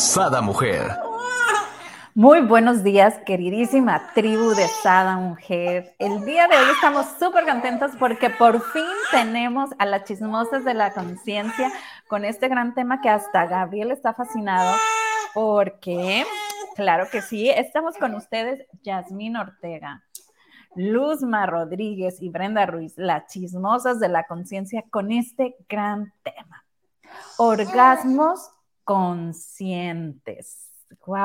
Sada Mujer. Muy buenos días, queridísima tribu de Sada Mujer. El día de hoy estamos súper contentos porque por fin tenemos a las chismosas de la conciencia con este gran tema que hasta Gabriel está fascinado porque, claro que sí, estamos con ustedes, Yasmín Ortega, Luzma Rodríguez y Brenda Ruiz, las chismosas de la conciencia con este gran tema. Orgasmos conscientes.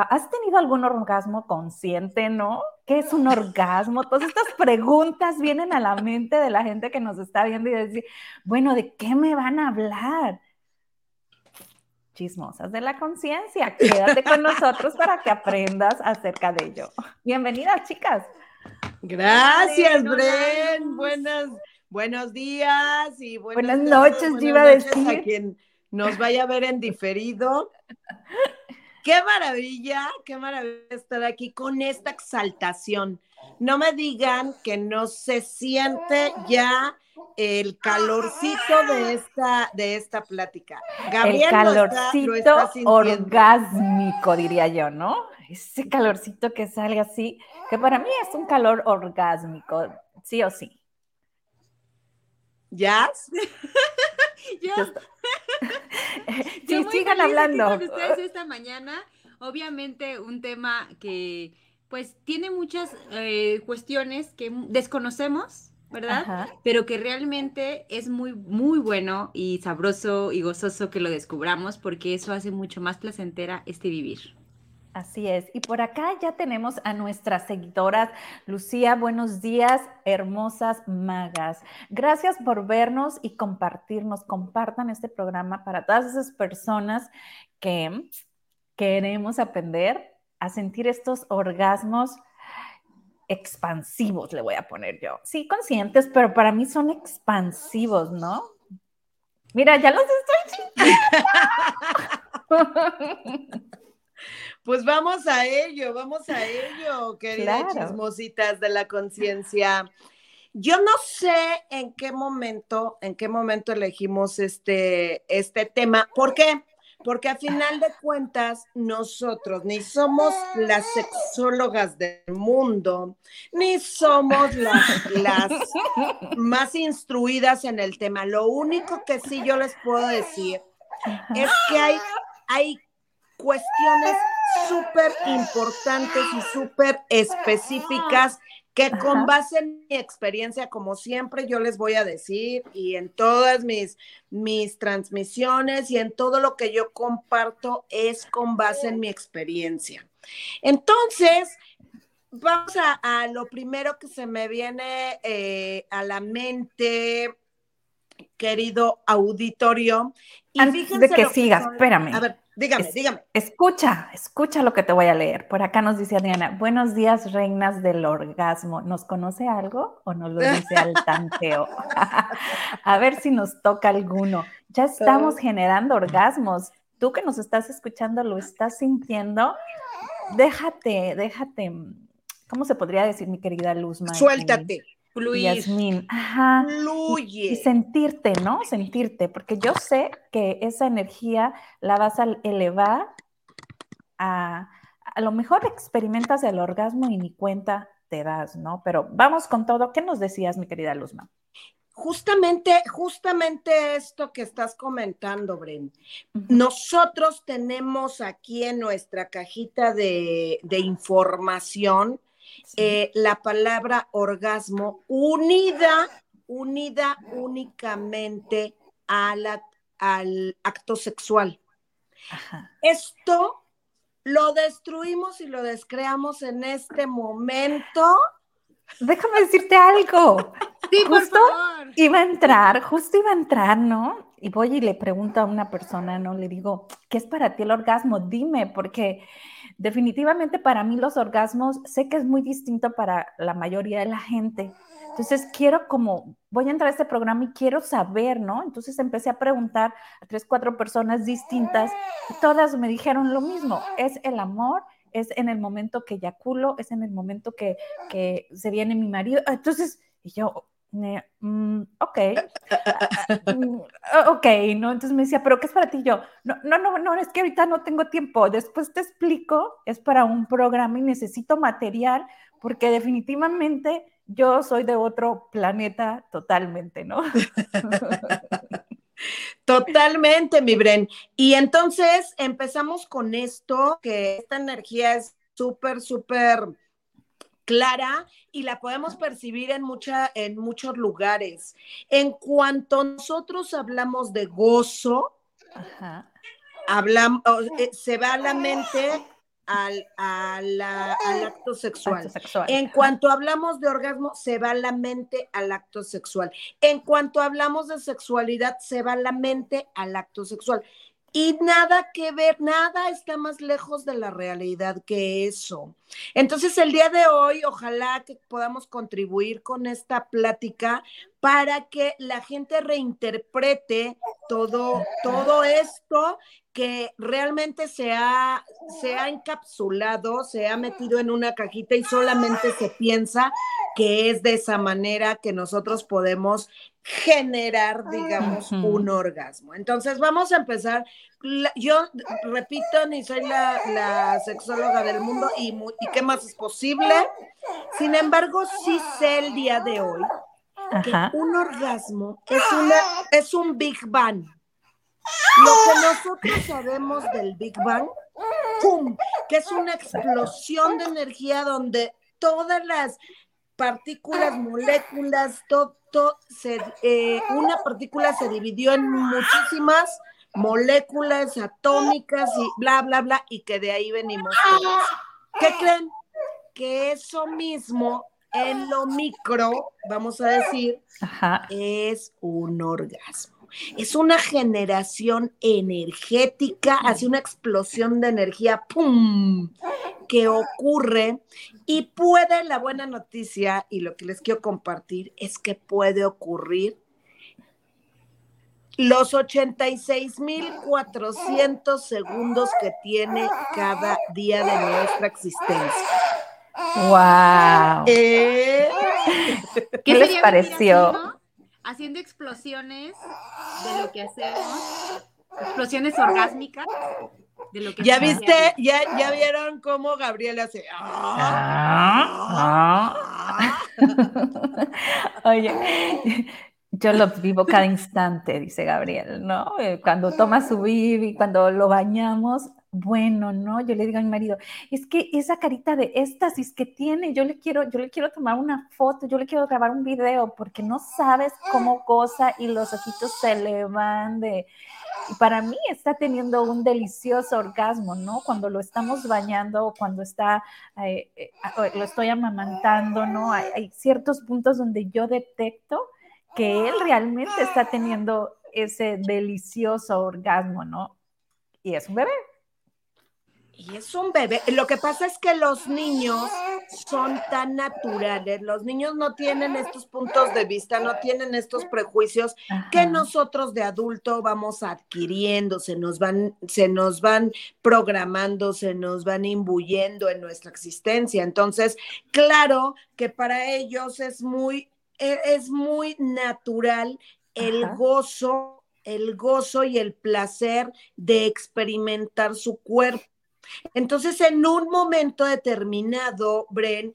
¿Has tenido algún orgasmo consciente, no? ¿Qué es un orgasmo? Todas estas preguntas vienen a la mente de la gente que nos está viendo y decir, bueno, ¿de qué me van a hablar? Chismosas de la conciencia. Quédate con nosotros para que aprendas acerca de ello. Bienvenidas, chicas. Gracias, Bren. Buenas, buenos días y buenas, noches, iba a decir. A quien nos vaya a ver en diferido. Qué maravilla, qué maravilla estar aquí con esta exaltación. No me digan que no se siente ya el calorcito de esta, de esta plática. Gabriel el calorcito orgásmico, diría yo, ¿no? Ese calorcito que sale así, que para mí es un calor orgásmico, sí o sí. ¿Ya? yo, sí, sigan hablando. Con ustedes esta mañana, obviamente un tema que pues tiene muchas eh, cuestiones que desconocemos, ¿verdad? Pero que realmente es muy, muy bueno y sabroso y gozoso que lo descubramos porque eso hace mucho más placentera este vivir. Así es. Y por acá ya tenemos a nuestras seguidoras. Lucía, buenos días, hermosas magas. Gracias por vernos y compartirnos. Compartan este programa para todas esas personas que queremos aprender a sentir estos orgasmos expansivos, le voy a poner yo. Sí, conscientes, pero para mí son expansivos, ¿no? Mira, ya los estoy Pues vamos a ello, vamos a ello, queridas chismositas de la conciencia. Yo no sé en qué momento, en qué momento elegimos este, este tema. ¿Por qué? Porque a final de cuentas, nosotros ni somos las sexólogas del mundo, ni somos las, las más instruidas en el tema. Lo único que sí yo les puedo decir es que hay, hay cuestiones súper importantes y súper específicas que con base en mi experiencia, como siempre yo les voy a decir, y en todas mis, mis transmisiones y en todo lo que yo comparto, es con base en mi experiencia. Entonces, vamos a, lo primero que se me viene eh, a la mente, querido auditorio. Y Antes de que sigas, espérame. A ver, Dígame, dígame. Escucha, escucha lo que te voy a leer. Por acá nos dice Adriana, buenos días, reinas del orgasmo. ¿Nos conoce algo o nos lo dice al tanteo? a ver si nos toca alguno. Ya estamos generando orgasmos. Tú que nos estás escuchando, ¿lo estás sintiendo? Déjate, déjate. ¿Cómo se podría decir, mi querida Luz? Suéltate. Fluir. Yasmín, ajá. Fluye. Y, sentirte, ¿no? Sentirte, porque yo sé que esa energía la vas a elevar a, a lo mejor experimentas el orgasmo y ni cuenta te das, ¿no? Pero vamos con todo. ¿Qué nos decías, mi querida Luzma? Justamente, justamente esto que estás comentando, Bren. Nosotros tenemos aquí en nuestra cajita de, de información eh, la palabra orgasmo unida, unida únicamente al acto sexual. Esto lo destruimos y lo descreamos en este momento déjame decirte algo. Sí, por favor. Iba a entrar, justo iba a entrar, ¿no? Y voy y le pregunto a una persona, ¿no? Le digo, ¿qué es para ti el orgasmo? Dime, porque definitivamente para mí los orgasmos sé que es muy distinto para la mayoría de la gente. Entonces quiero como, voy a entrar a este programa y quiero saber, ¿no? Entonces empecé a preguntar a tres, cuatro personas distintas todas me dijeron lo mismo, es el amor, es en el momento que eyaculo, es en el momento que, que se viene mi marido. Entonces, y yo, mm, ok, mm, ok, ¿no? Entonces me decía, pero ¿qué es para ti? Yo, no, no, no, no, es que ahorita no tengo tiempo, después te explico, es para un programa y necesito material porque definitivamente yo soy de otro planeta totalmente, ¿no? Totalmente, mi Bren. Y entonces empezamos con esto, que esta energía es súper, súper clara y la podemos percibir en, mucha, en muchos lugares. En cuanto nosotros hablamos de gozo, hablamos, eh, se va a la mente al, al, acto, sexual. En cuanto hablamos de orgasmo, se va la mente al acto sexual. En cuanto hablamos de sexualidad, se va la mente al acto sexual. Y nada que ver, nada está más lejos de la realidad que eso. Entonces, el día de hoy, ojalá que podamos contribuir con esta plática para que la gente reinterprete todo, todo esto que realmente se ha, se ha encapsulado, se ha metido en una cajita y solamente se piensa que es de esa manera que nosotros podemos generar, digamos, un orgasmo. Entonces, vamos a empezar. yo repito, ni soy la, sexóloga del mundo y, y, qué más es posible. Sin embargo, sí sé el día de hoy que un orgasmo es, una, es un Big Bang. Lo que nosotros sabemos del Big Bang, ¡pum! que es una explosión de energía donde todas las partículas, moléculas, todo, se, eh, una partícula se dividió en muchísimas moléculas atómicas y bla, bla, bla, y que de ahí venimos. ¿Qué creen? Que eso mismo en lo micro, vamos a decir, es un orgasmo. Es una generación energética, hace una explosión de energía, ¡pum! que ocurre y puede, la buena noticia y lo que les quiero compartir es que puede ocurrir los 86.400 segundos que tiene cada día de nuestra existencia. ¡Wow! Eh, ¿Qué, les pareció? haciendo explosiones de lo que hacemos, explosiones orgásmicas de lo que Ya viste, ya, ya vieron cómo Gabriel hace. Ah, ah. Oye, yo lo vivo cada instante, dice Gabriel, ¿no? Eh, cuando toma su bibi, cuando lo bañamos, bueno, ¿no? Yo le digo a mi marido, es que esa carita de éxtasis que tiene, yo le quiero, yo le quiero tomar una foto, yo le quiero grabar un video, porque no sabes cómo goza y los ojitos se le van de... Y para mí está teniendo un delicioso orgasmo, ¿no? Cuando lo estamos bañando o cuando está, eh, eh, lo estoy amamantando, ¿no? Hay, hay ciertos puntos donde yo detecto que él realmente está teniendo ese delicioso orgasmo, ¿no? Y es un bebé. Y es un bebé. Lo que pasa es que los niños son tan naturales, los niños no tienen estos puntos de vista, no tienen estos prejuicios que nosotros de adulto vamos adquiriendo, se nos van, se nos van programando, se nos van imbuyendo en nuestra existencia. Entonces, claro que para ellos es muy, e, es muy natural el gozo el gozo y el placer de experimentar su cuerpo. Entonces, en un momento determinado, Bren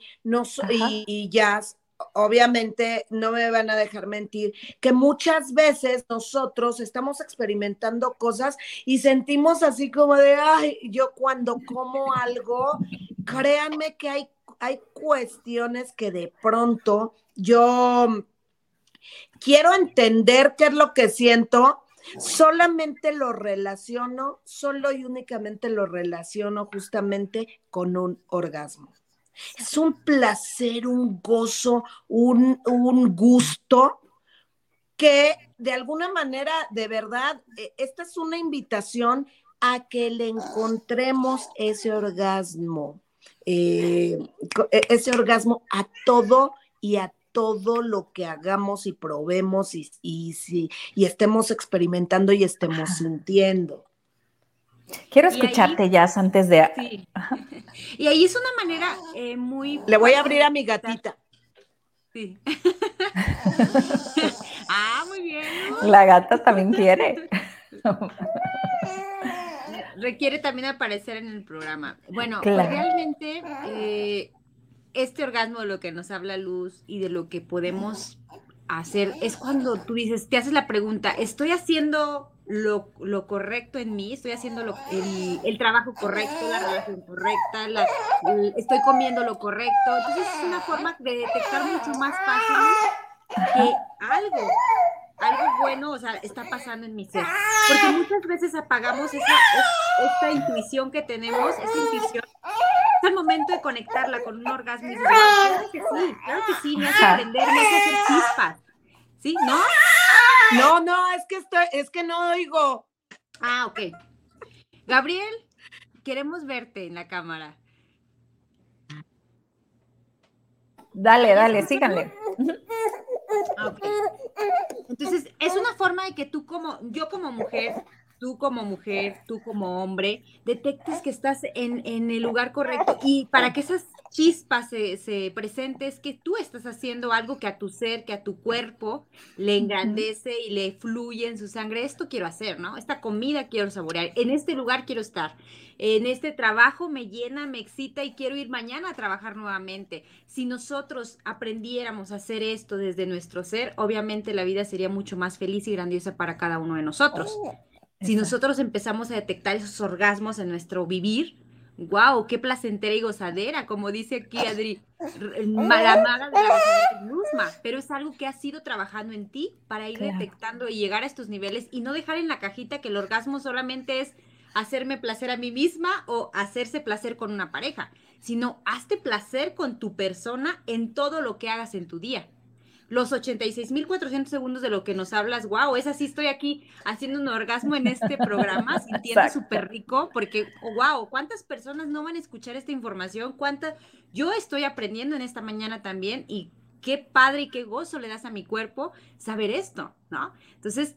y, y Jazz, obviamente no me van a dejar mentir, que muchas veces nosotros estamos experimentando cosas y sentimos así como de, ay, yo cuando como algo, créanme que hay, hay cuestiones que de pronto yo quiero entender qué es lo que siento, solamente lo relaciono, solo y únicamente lo relaciono justamente con un orgasmo. Es un placer, un gozo, un, un gusto que de alguna manera, de verdad, e, esta es una invitación a que le encontremos ese orgasmo, eh, e, ese orgasmo a todo y a todo lo que hagamos y probemos y, y, y estemos experimentando y estemos sintiendo. Quiero escucharte, ya antes de... Sí. Y ahí es una manera eh, muy... Le voy a abrir a mi gatita. Sí. ah, muy bien. La gata también quiere. Requiere también aparecer en el programa. Bueno, pues realmente eh, este orgasmo de lo que nos habla Luz y de lo que podemos hacer es cuando tú dices, te haces la pregunta, ¿estoy haciendo lo, correcto en mí? ¿Estoy haciendo el, trabajo correcto, la relación correcta? ¿Estoy comiendo lo correcto? Entonces es una forma de detectar mucho más fácil que algo, algo bueno, o sea, está pasando en mi ser. Porque muchas veces apagamos esa, esta intuición que tenemos, esa intuición es el momento de conectarla con un orgasmo y claro que sí, claro que sí, me hace aprender, me hace hacer chispas. ¿Sí? ¿No? No, no, es que estoy, es que no oigo. Ah, ok. Gabriel, queremos verte en la cámara. Dale, dale, síganle. Okay. Entonces, es una forma de que tú como, yo como mujer, tú como mujer, tú como hombre, detectes que estás en, el lugar correcto y para que esas chispas se, se presenten es que tú estás haciendo algo que a tu ser, que a tu cuerpo le engrandece y le fluye en su sangre. Esto quiero hacer, ¿no? Esta comida quiero saborear, en este lugar quiero estar, en este trabajo me llena, me excita y quiero ir mañana a trabajar nuevamente. Si nosotros aprendiéramos a hacer esto desde nuestro ser, obviamente la vida sería mucho más feliz y grandiosa para cada uno de nosotros. Oh. Si nosotros empezamos a detectar esos orgasmos en nuestro vivir, wow, qué placentera y gozadera, como dice aquí Adri, malamada de la misma, pero es algo que has ido trabajando en ti para ir detectando y llegar a estos niveles y no dejar en la cajita que el orgasmo solamente es hacerme placer a mí misma o hacerse placer con una pareja, sino hazte placer con tu persona en todo lo que hagas en tu día los 86.400 segundos de lo que nos hablas, wow, es así, estoy aquí haciendo un orgasmo en este programa, sintiendo súper rico, porque, wow, ¿cuántas personas no van a escuchar esta información? ¿Cuántas? Yo estoy aprendiendo en esta mañana también y qué padre y qué gozo le das a mi cuerpo saber esto, ¿no? Entonces,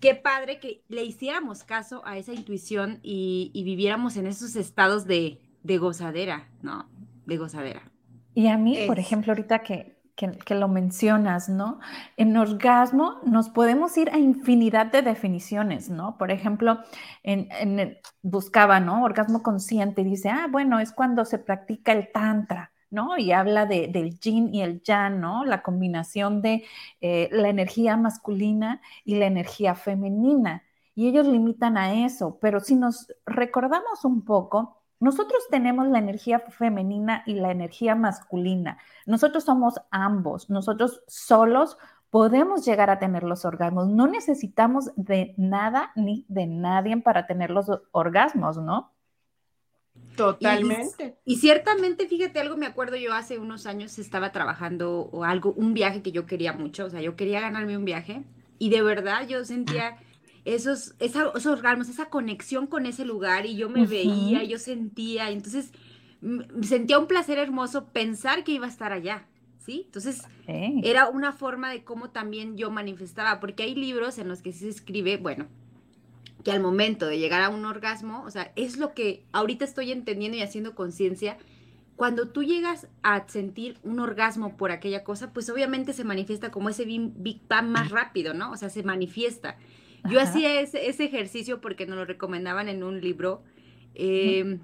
qué padre que le hiciéramos caso a esa intuición y, viviéramos en esos estados de, gozadera, ¿no? De gozadera. Y a mí, por ejemplo, ahorita que, que, lo mencionas, ¿no? En orgasmo nos podemos ir a infinidad de definiciones, ¿no? Por ejemplo, en, buscaba, ¿no? Orgasmo consciente, dice, ah, bueno, es cuando se practica el tantra, ¿no? Y habla de, del yin y el yang, ¿no? La combinación de eh, la energía masculina y la energía femenina. Y ellos limitan a eso, pero si nos recordamos un poco, nosotros tenemos la energía femenina y la energía masculina. Nosotros somos ambos. Nosotros solos podemos llegar a tener los orgasmos. No necesitamos de nada ni de nadie para tener los orgasmos, ¿no? Totalmente. Y, ciertamente, fíjate, algo me acuerdo yo hace unos años estaba trabajando o algo, un viaje que yo quería mucho, o sea, yo quería ganarme un viaje y de verdad yo sentía esos, esos orgasmos, esa conexión con ese lugar y yo me veía, yo sentía, entonces sentía un placer hermoso pensar que iba a estar allá, ¿sí? Entonces era una forma de cómo también yo manifestaba, porque hay libros en los que se escribe, bueno, que al momento de llegar a un orgasmo, o sea, es lo que ahorita estoy entendiendo y haciendo conciencia, cuando tú llegas a sentir un orgasmo por aquella cosa, pues obviamente se manifiesta como ese Big Bang más rápido, ¿no? O sea, se manifiesta. Yo hacía ese, ejercicio porque nos lo recomendaban en un libro. Eh,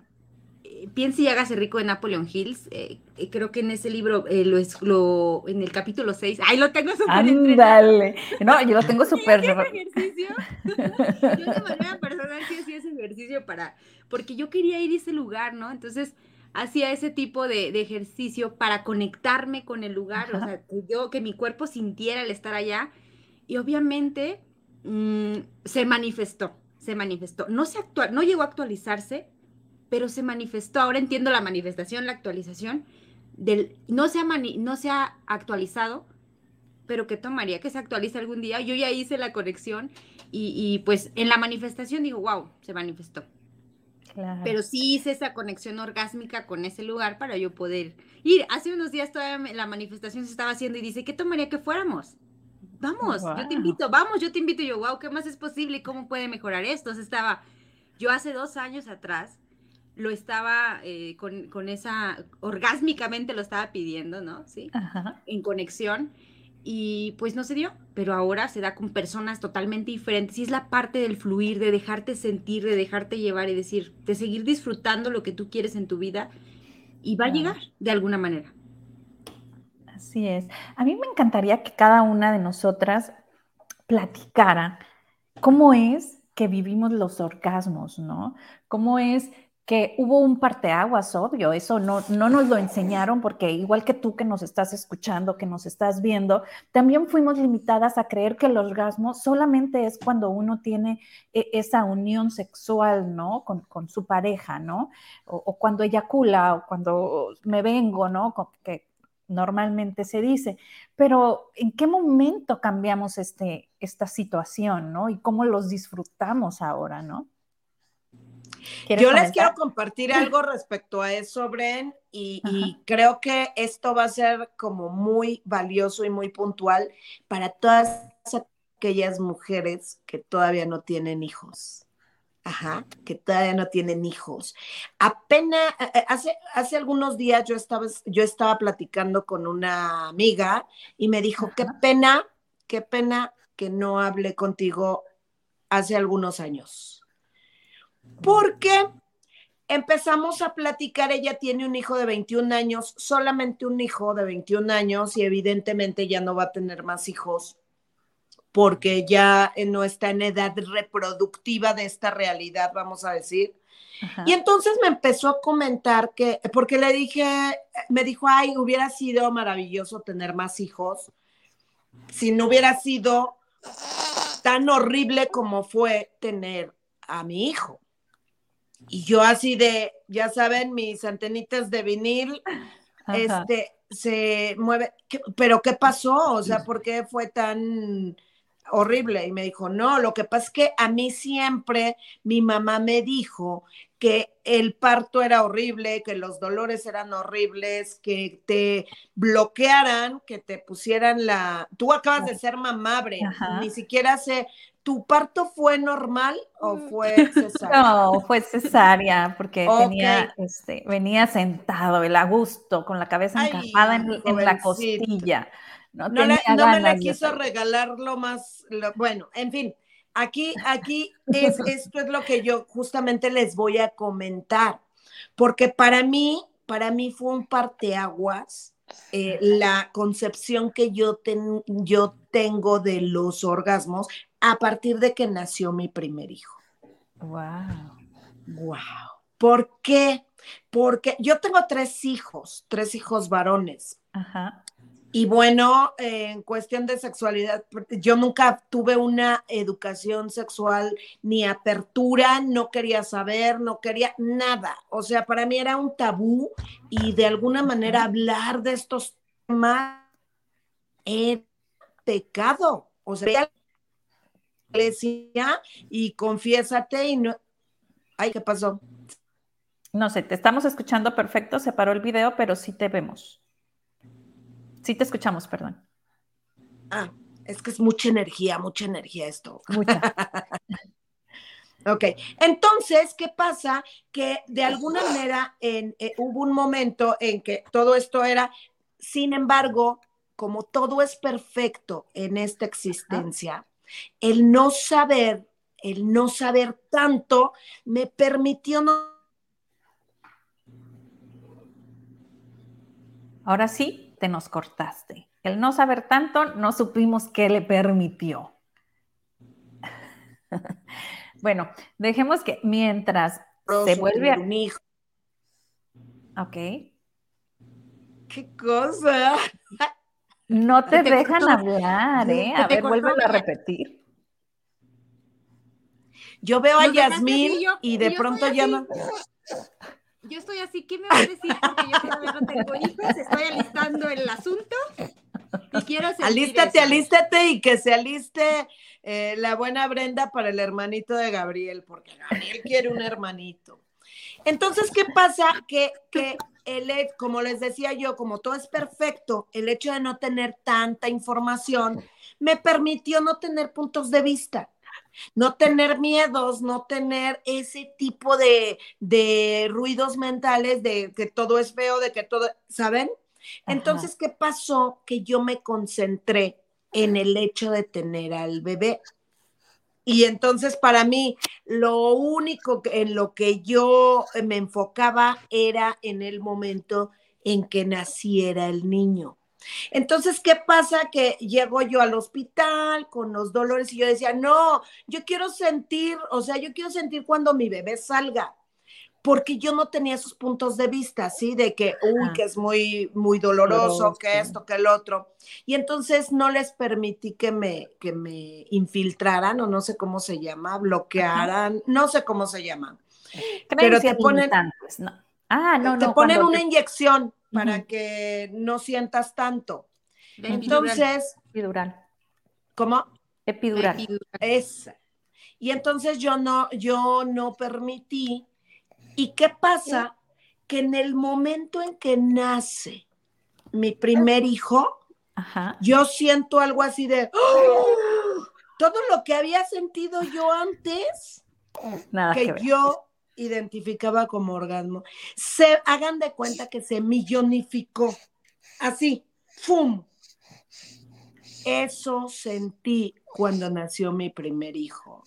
Piense y hágase rico de Napoleon Hills. Eh, eh, creo que en ese libro lo es lo en el capítulo 6. ¡Ay, lo tengo súper Ándale. No, yo lo tengo súper. ejercicio? yo de manera personal sí hacía ese ejercicio para, porque yo quería ir a ese lugar, ¿no? Entonces hacía ese tipo de, ejercicio para conectarme con el lugar, o sea, yo que mi cuerpo sintiera el estar allá. Y obviamente Mm, se manifestó, se manifestó. No, se no llegó a actualizarse, pero se manifestó, ahora entiendo la manifestación, la actualización, del, no, se ha no se ha actualizado, pero que tomaría que se actualice algún día. Yo ya hice la conexión y, pues en la manifestación digo, wow, se manifestó. Pero sí hice esa conexión orgásmica con ese lugar para yo poder ir. Hace unos días todavía la manifestación se estaba haciendo y dice, ¿qué tomaría que fuéramos? Vamos, yo te invito, vamos, yo te invito. Y yo, wow, ¿qué más es posible? ¿Y cómo puede mejorar esto? estaba, yo hace dos años atrás lo estaba eh, con, esa, orgásmicamente lo estaba pidiendo, ¿no? Sí, en conexión y pues no se dio, pero ahora se da con personas totalmente diferentes y es la parte del fluir, de dejarte sentir, de dejarte llevar y decir, de seguir disfrutando lo que tú quieres en tu vida y va a llegar de alguna manera. Así es. A mí me encantaría que cada una de nosotras platicara cómo es que vivimos los orgasmos, ¿no? ¿Cómo es que hubo un parteaguas, obvio, eso no, no nos lo enseñaron porque igual que tú que nos estás escuchando, que nos estás viendo, también fuimos limitadas a creer que el orgasmo solamente es cuando uno tiene e, esa unión sexual, ¿no? Con, su pareja, ¿no? O, cuando eyacula o cuando me vengo, ¿no? Normalmente se dice. Pero ¿en qué momento cambiamos este, esta situación, ¿no? Y cómo los disfrutamos ahora, ¿no? Yo les quiero compartir algo respecto a eso, Bren, y, creo que esto va a ser como muy valioso y muy puntual para todas aquellas mujeres que todavía no tienen hijos. Ajá, que todavía no tienen hijos. Apenas, eh, eh, hace, hace algunos días yo estaba, yo estaba platicando con una amiga y me dijo, qué pena, qué pena que no hablé contigo hace algunos años porque empezamos a platicar, ella tiene un hijo de 21 años, solamente un hijo de 21 años y evidentemente ya no va a tener más hijos porque ya no está en edad reproductiva de esta realidad, vamos a decir. Y entonces me empezó a comentar que, porque le dije, me dijo, ay, hubiera sido maravilloso tener más hijos si no hubiera sido tan horrible como fue tener a mi hijo. Y yo así de, ya saben, mis antenitas de vinil, este, se mueve, pero ¿qué pasó? O sea, ¿por qué fue tan horrible? Y me dijo, no, lo que pasa es que a mí siempre mi mamá me dijo que el parto era horrible, que los dolores eran horribles, que te bloquearan, que te pusieran la... Tú acabas de ser mamá, ni siquiera sé, ¿Tu parto fue normal o mm. fue cesárea? No, fue cesárea porque tenía, este, venía sentado, el a gusto, con la cabeza encapada en, la costilla. No, no, me la quiso regalar lo más, bueno, en fin, aquí, aquí es, esto es lo que yo justamente les voy a comentar, porque para mí, para mí fue un parteaguas eh, la concepción que yo, yo tengo de los orgasmos a partir de que nació mi primer hijo. Wow. Wow. ¿Por qué? Porque yo tengo tres hijos, tres hijos varones. Ajá. Y bueno, en cuestión de sexualidad, yo nunca tuve una educación sexual ni apertura, no quería saber, no quería nada. O sea, para mí era un tabú y de alguna manera hablar de estos temas era pecado. O sea, iglesia y confiésate y no. Ay, ¿qué pasó? No sé, te estamos escuchando perfecto, se paró el video, pero sí te vemos. Sí te escuchamos, perdón. Ah, es que es mucha energía, mucha energía esto. Mucha. ok, entonces, ¿qué pasa? Que de alguna manera en, eh, hubo un momento en que todo esto era, sin embargo, como todo es perfecto en esta existencia, el no saber, el no saber tanto, me permitió no... Ahora sí, te nos cortaste. El no saber tanto, no supimos qué le permitió. bueno, dejemos que mientras se vuelve a... Un hijo. Ok. ¿Qué cosa? No te, dejan hablar, ¿eh? A ver, vuelvo a repetir. Yo veo a Yasmín y, de pronto ya no. yo estoy así, ¿qué me va a decir? Porque yo todavía no tengo hijos, estoy alistando el asunto y quiero Alístate, alístate y que se aliste eh, la buena Brenda para el hermanito de Gabriel, porque Gabriel quiere un hermanito. Entonces, ¿qué pasa? Que, que el, como les decía yo, como todo es perfecto, el hecho de no tener tanta información me permitió no tener puntos de vista no tener miedos, no tener ese tipo de, de, ruidos mentales de que todo es feo, de que todo, ¿saben? Entonces, ¿qué pasó? Que yo me concentré en el hecho de tener al bebé. Y entonces para mí lo único en lo que yo me enfocaba era en el momento en que naciera el niño. Entonces, ¿qué pasa? Que llego yo al hospital con los dolores y yo decía, no, yo quiero sentir, o sea, yo quiero sentir cuando mi bebé salga, porque yo no tenía esos puntos de vista, ¿sí? De que, uy, que es muy, muy doloroso, que esto, que el otro. Y entonces no les permití que me, que me infiltraran, o no sé cómo se llama, bloquearan, no sé cómo se llama. Pero te ponen... No. Ah, no, te ponen una inyección para que no sientas tanto. Entonces. Epidural. ¿Cómo? Epidural. Esa. Y entonces yo no, yo no permití. ¿Y qué pasa? Que en el momento en que nace mi primer hijo, yo siento algo así de ¡Oh! todo lo que había sentido yo antes, que, yo identificaba como orgasmo. Se hagan de cuenta que se millonificó. Así, ¡fum! Eso sentí cuando nació mi primer hijo.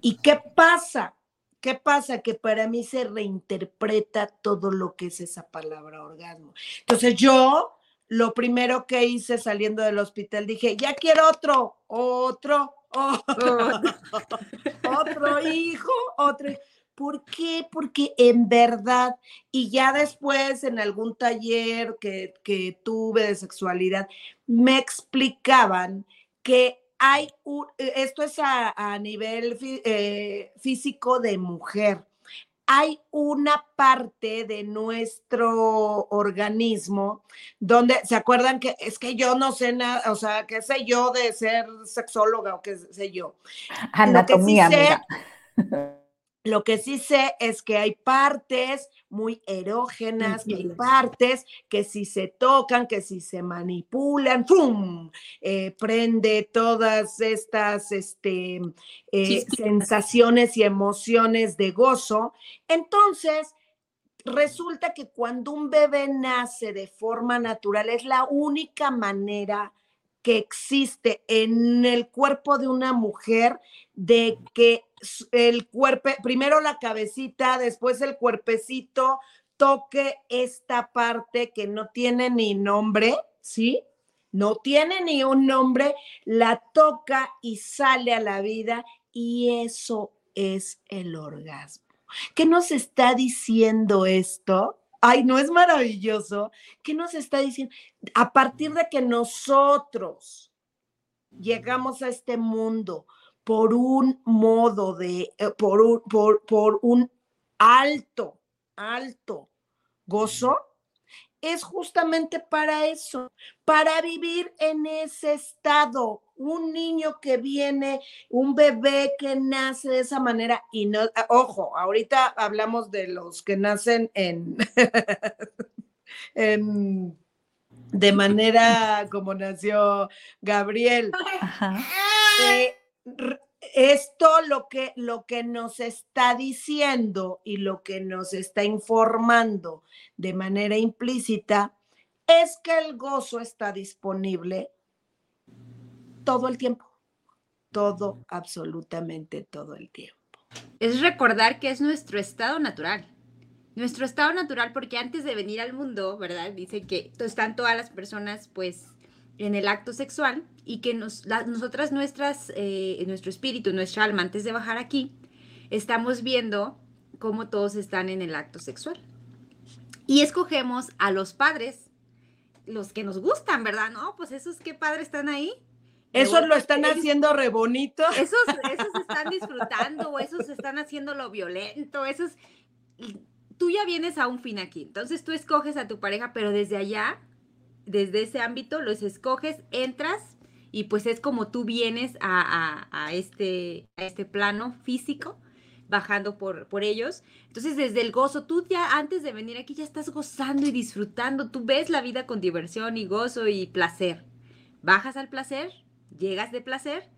¿Y qué pasa? ¿Qué pasa? Que para mí se reinterpreta todo lo que es esa palabra orgasmo. Entonces yo, lo primero que hice saliendo del hospital, dije, ya quiero otro, otro, otro, otro hijo, otro hijo. ¿Por qué? Porque en verdad, y ya después en algún taller que, tuve de sexualidad, me explicaban que hay un, esto es a, nivel eh, físico de mujer, hay una parte de nuestro organismo donde, ¿se acuerdan que es que yo no sé nada, o sea, qué sé yo de ser sexóloga o qué sé yo? Anatomía, lo que sí sé es que hay partes muy erógenas, que hay partes que si se tocan, que si se manipulan, ¡pum! Eh, prende todas estas este, eh, sensaciones y emociones de gozo. Entonces, resulta que cuando un bebé nace de forma natural, es la única manera que existe en el cuerpo de una mujer de que el cuerpo, primero la cabecita, después el cuerpecito, toque esta parte que no tiene ni nombre, ¿sí? No tiene ni un nombre, la toca y sale a la vida y eso es el orgasmo. ¿Qué nos está diciendo esto? Ay, ¿no es maravilloso? ¿Qué nos está diciendo? A partir de que nosotros llegamos a este mundo por un modo de, eh, por un, por, por un alto, alto gozo, es justamente para eso, para vivir en ese estado. Un niño que viene, un bebé que nace de esa manera y no, ah, ojo, ahorita hablamos de los que nacen en, de manera como nació Gabriel. Eh, esto lo que, lo que nos está diciendo y lo que nos está informando de manera implícita es que el gozo está disponible todo el tiempo, todo, absolutamente todo el tiempo. Es recordar que es nuestro estado natural. Nuestro estado natural, porque antes de venir al mundo, ¿verdad? Dice que están todas las personas, pues, en el acto sexual y que nos, nosotras, nuestras, eh, nuestro espíritu, nuestra alma, antes de bajar aquí, estamos viendo cómo todos están en el acto sexual. Y escogemos a los padres, los que nos gustan, ¿verdad? No, pues esos qué padres están ahí. Esos lo están haciendo re bonito. Esos, esos están disfrutando, o esos están haciendo lo violento, esos tú ya vienes a un fin aquí. Entonces tú escoges a tu pareja, pero desde allá, desde ese ámbito, los escoges, entras y pues es como tú vienes a, este, a este plano físico bajando por, por ellos. Entonces, desde el gozo, tú ya antes de venir aquí ya estás gozando y disfrutando, tú ves la vida con diversión y gozo y placer. Bajas al placer, llegas de placer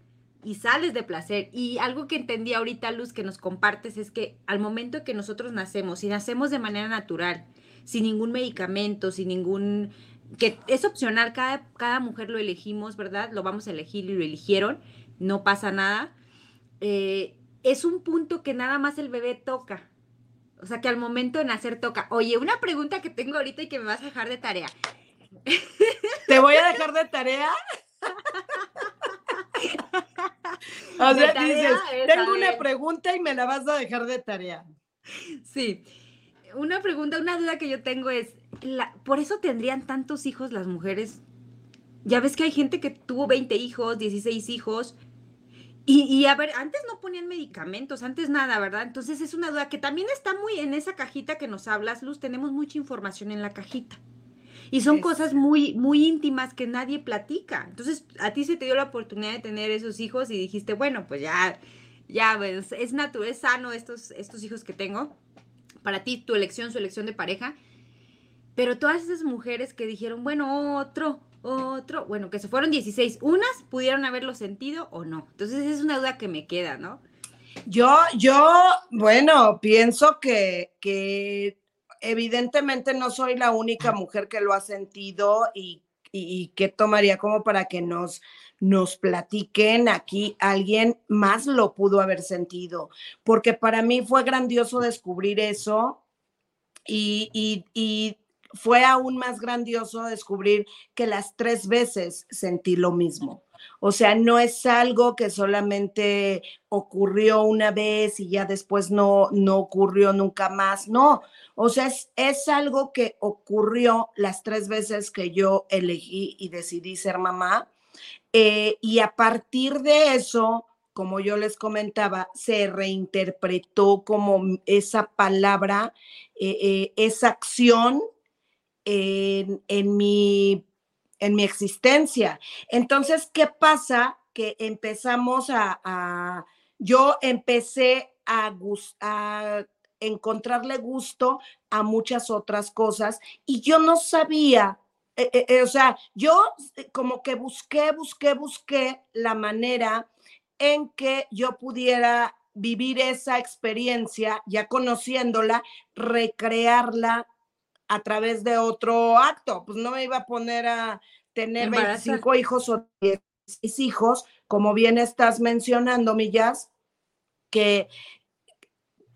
y sales de placer. Y algo que entendí ahorita, Luz, que nos compartes es que al momento que nosotros nacemos, y nacemos de manera natural, sin ningún medicamento, sin ningún... que es opcional, cada, cada mujer lo elegimos, ¿verdad? Lo vamos a elegir y lo eligieron, no pasa nada. Eh, es un punto que nada más el bebé toca. O sea, que al momento de nacer toca. Oye, una pregunta que tengo ahorita y que me vas a dejar de tarea. ¿Te voy a dejar de tarea? o sea, dices, tengo una pregunta y me la vas a dejar de tarea. Sí. Una pregunta, una duda que yo tengo es, ¿por eso tendrían tantos hijos las mujeres? Ya ves que hay gente que tuvo 20 hijos, 16 hijos. Y, y, a ver, antes no ponían medicamentos, antes nada, ¿verdad? Entonces es una duda que también está muy en esa cajita que nos hablas, Luz, tenemos mucha información en la cajita. Y son cosas muy, muy íntimas que nadie platica. Entonces, a ti se te dio la oportunidad de tener esos hijos y dijiste, bueno, pues ya, ya, pues, es natural, es sano estos, estos hijos que tengo. Para ti, tu elección, su elección de pareja. Pero todas esas mujeres que dijeron, bueno, otro, otro, bueno, que se fueron 16, unas pudieron haberlo sentido o no. Entonces, es una duda que me queda, ¿no? Yo, yo, bueno, pienso que, que evidentemente no soy la única mujer que lo ha sentido y, y, que tomaría como para que nos, nos platiquen aquí alguien más lo pudo haber sentido, porque para mí fue grandioso descubrir eso y, y, y fue aún más grandioso descubrir que las tres veces sentí lo mismo. O sea, no es algo que solamente ocurrió una vez y ya después no, no ocurrió nunca más. No, o sea, es, algo que ocurrió las tres veces que yo elegí y decidí ser mamá. Eh, y a partir de eso, como yo les comentaba, se reinterpretó como esa palabra, eh, eh, esa acción en, mi en mi existencia. Entonces, ¿qué pasa? Que empezamos a, yo empecé a, a encontrarle gusto a muchas otras cosas y yo no sabía, eh, eh, eh, o sea, yo como que busqué, busqué, busqué la manera en que yo pudiera vivir esa experiencia, ya conociéndola, recrearla a través de otro acto. Pues no me iba a poner a tener 25 hijos o 10 hijos, como bien estás mencionando, Millas, que,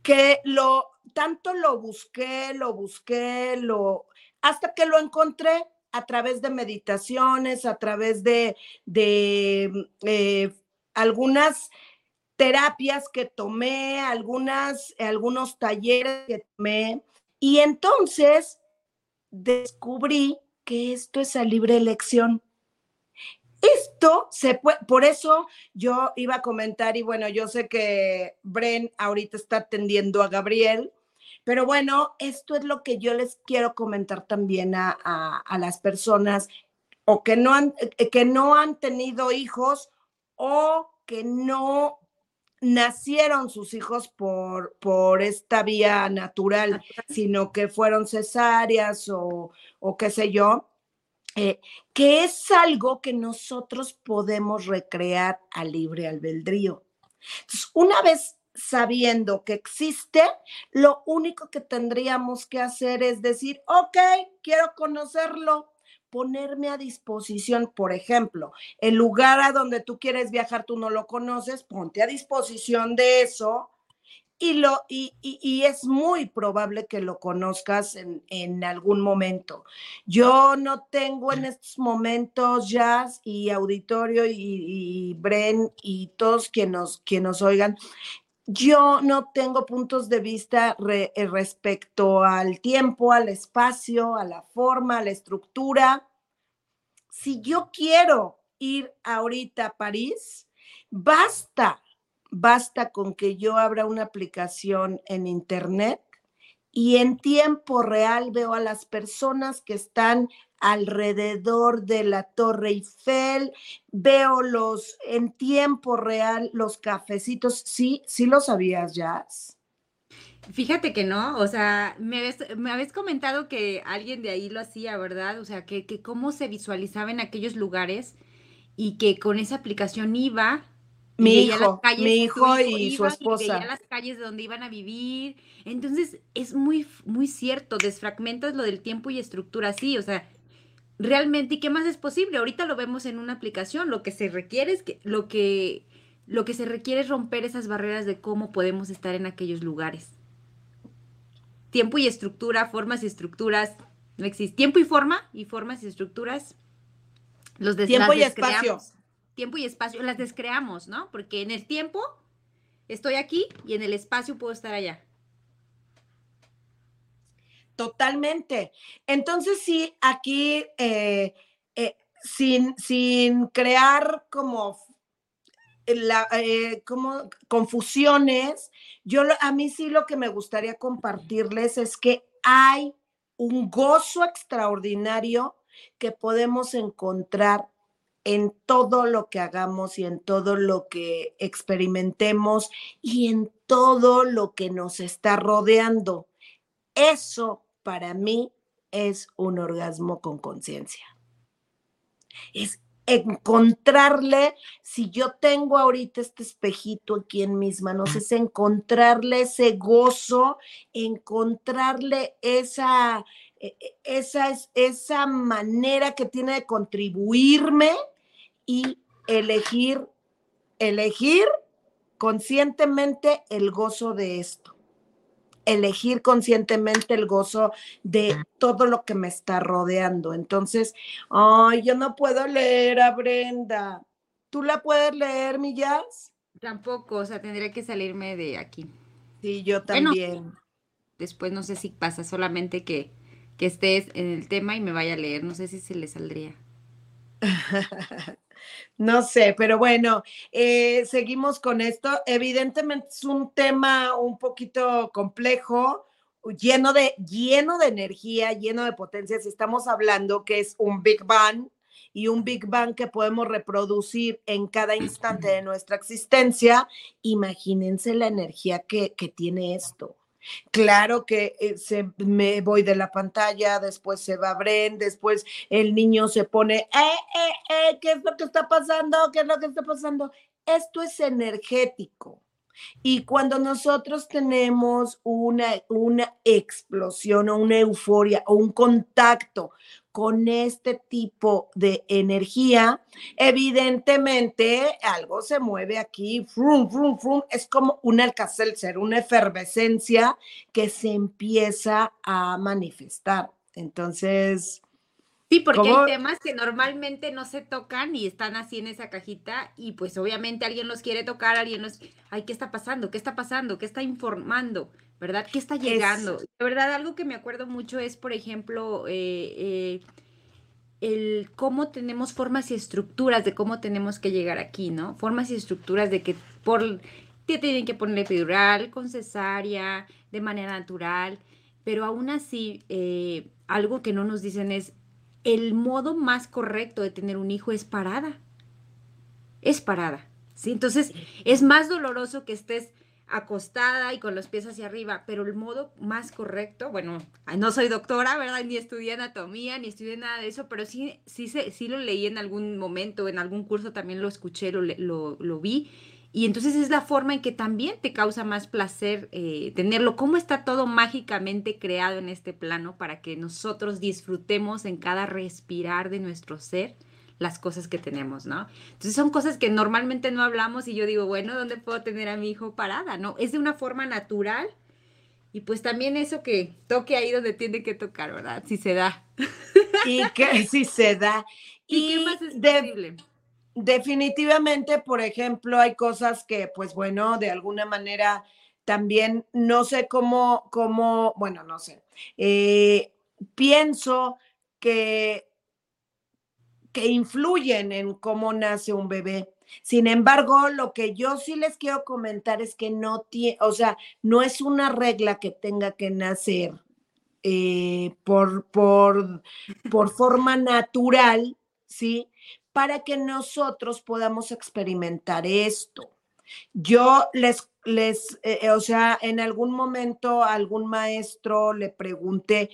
que lo, tanto lo busqué, lo busqué, lo, hasta que lo encontré a través de meditaciones, a través de, de eh, algunas terapias que tomé, algunas, algunos talleres que tomé. Y entonces descubrí que esto es a libre elección. Esto se puede, por eso yo iba a comentar, y bueno, yo sé que Bren ahorita está atendiendo a Gabriel, pero bueno, esto es lo que yo les quiero comentar también a, a las personas o que no, han, que no han tenido hijos o que no nacieron sus hijos por, por esta vía natural, sino que fueron cesáreas o, o qué sé yo, eh, que es algo que nosotros podemos recrear a libre albedrío. Entonces, una vez sabiendo que existe, lo único que tendríamos que hacer es decir, ok, quiero conocerlo, ponerme a disposición, por ejemplo, el lugar a donde tú quieres viajar, tú no lo conoces, ponte a disposición de eso y, lo, y, es muy probable que lo conozcas en, algún momento. Yo no tengo en estos momentos, Jazz y auditorio y, y Bren y todos quienes nos, oigan, yo no tengo puntos de vista eh, respecto al tiempo, al espacio, a la forma, a la estructura. Si yo quiero ir ahorita a París, basta, basta con que yo abra una aplicación en internet y en tiempo real veo a las personas que están alrededor de la Torre Eiffel, veo los en tiempo real los cafecitos. Sí, sí lo sabías, Jazz. Fíjate que no, o sea, me habéis, comentado que alguien de ahí lo hacía, ¿verdad? O sea, que, que cómo se visualizaba en aquellos lugares y que con esa aplicación iba mi hijo, mi hijo y su esposa. Y veía las calles de donde iban a vivir. Entonces, es muy, muy cierto, desfragmentas lo del tiempo y estructura, sí, o sea, realmente, ¿y qué más es posible? Ahorita lo vemos en una aplicación, lo que se requiere es que, lo que, lo que se requiere es romper esas barreras de cómo podemos estar en aquellos lugares. Tiempo y estructura, formas y estructuras, no existe. Tiempo y forma, y formas y estructuras, los des Tiempo y espacio tiempo y espacio, las descreamos, ¿no? Porque en el tiempo estoy aquí y en el espacio puedo estar allá. Totalmente. Entonces sí, aquí eh, eh, sin, sin, crear como, la, eh, como confusiones, yo a mí sí lo que me gustaría compartirles es que hay un gozo extraordinario que podemos encontrar en todo lo que hagamos y en todo lo que experimentemos y en todo lo que nos está rodeando. Eso para mí es un orgasmo con conciencia. Es encontrarle, si yo tengo ahorita este espejito aquí en mis manos, es encontrarle ese gozo, encontrarle esa, e, e, esa, esa manera que tiene de contribuirme y elegir, elegir conscientemente el gozo de esto. Elegir conscientemente el gozo de todo lo que me está rodeando. Entonces, ay, yo no puedo leer a Brenda. ¿Tú la puedes leer, mi jazz? Tampoco, o sea, tendría que salirme de aquí. Sí, yo también. después no sé si pasa, solamente que, que estés en el tema y me vaya a leer. No sé si se le saldría. No sé, pero bueno, eh, seguimos con esto. Evidentemente es un tema un poquito complejo, lleno de, lleno de energía, lleno de potencia. Si estamos hablando que es un Big Bang y un Big Bang que podemos reproducir en cada instante de nuestra existencia, imagínense la energía que, que tiene esto. Claro que eh, se, me voy de la pantalla, después se va Bren, después el niño se pone, eh, eh, ¿qué es lo que está pasando? ¿Qué es lo que está pasando? Esto es energético. Y cuando nosotros tenemos una, una explosión o una euforia o un contacto con este tipo de energía, evidentemente algo se mueve aquí, frum, frum, frum, es como un ser una efervescencia que se empieza a manifestar. Entonces, Sí, porque hay temas que normalmente no se tocan y están así en esa cajita y pues obviamente alguien los quiere tocar, alguien los... Ay, ¿qué está pasando? ¿Qué está pasando? ¿Qué está informando? ¿Verdad? ¿Qué está llegando? De verdad, algo que me acuerdo mucho es, por ejemplo, eh, eh, el cómo tenemos formas y estructuras de cómo tenemos que llegar aquí, ¿no? Formas y estructuras de que por... Te tienen que poner epidural, con cesárea, de manera natural, pero aún así, eh, algo que no nos dicen es el modo más correcto de tener un hijo es parada. Es parada. ¿sí? Entonces, es más doloroso que estés acostada y con los pies hacia arriba, pero el modo más correcto, bueno, no soy doctora, ¿verdad? Ni estudié anatomía, ni estudié nada de eso, pero sí, sí, lo leí en algún momento, en algún curso también lo escuché, lo, lo, lo vi, y entonces es la forma en que también te causa más placer eh, tenerlo. Cómo está todo mágicamente creado en este plano para que nosotros disfrutemos en cada respirar de nuestro ser las cosas que tenemos, ¿no? Entonces son cosas que normalmente no hablamos y yo digo, bueno, ¿dónde puedo tener a mi hijo parada? ¿No? Es de una forma natural y pues también eso que toque ahí donde tiene que tocar, ¿verdad? Si se da. Y que si se da. ¿Y, qué más es posible? Definitivamente, por ejemplo, hay cosas que, pues bueno, de alguna manera también no sé cómo, cómo, bueno, no sé. Eh, pienso que, que influyen en cómo nace un bebé. Sin embargo, lo que yo sí les quiero comentar es que no tiene, o sea, no es una regla que tenga que nacer eh, por, por, por forma natural, ¿sí? Para que nosotros podamos experimentar esto. Yo les, les, eh, o sea, en algún momento algún maestro le pregunté,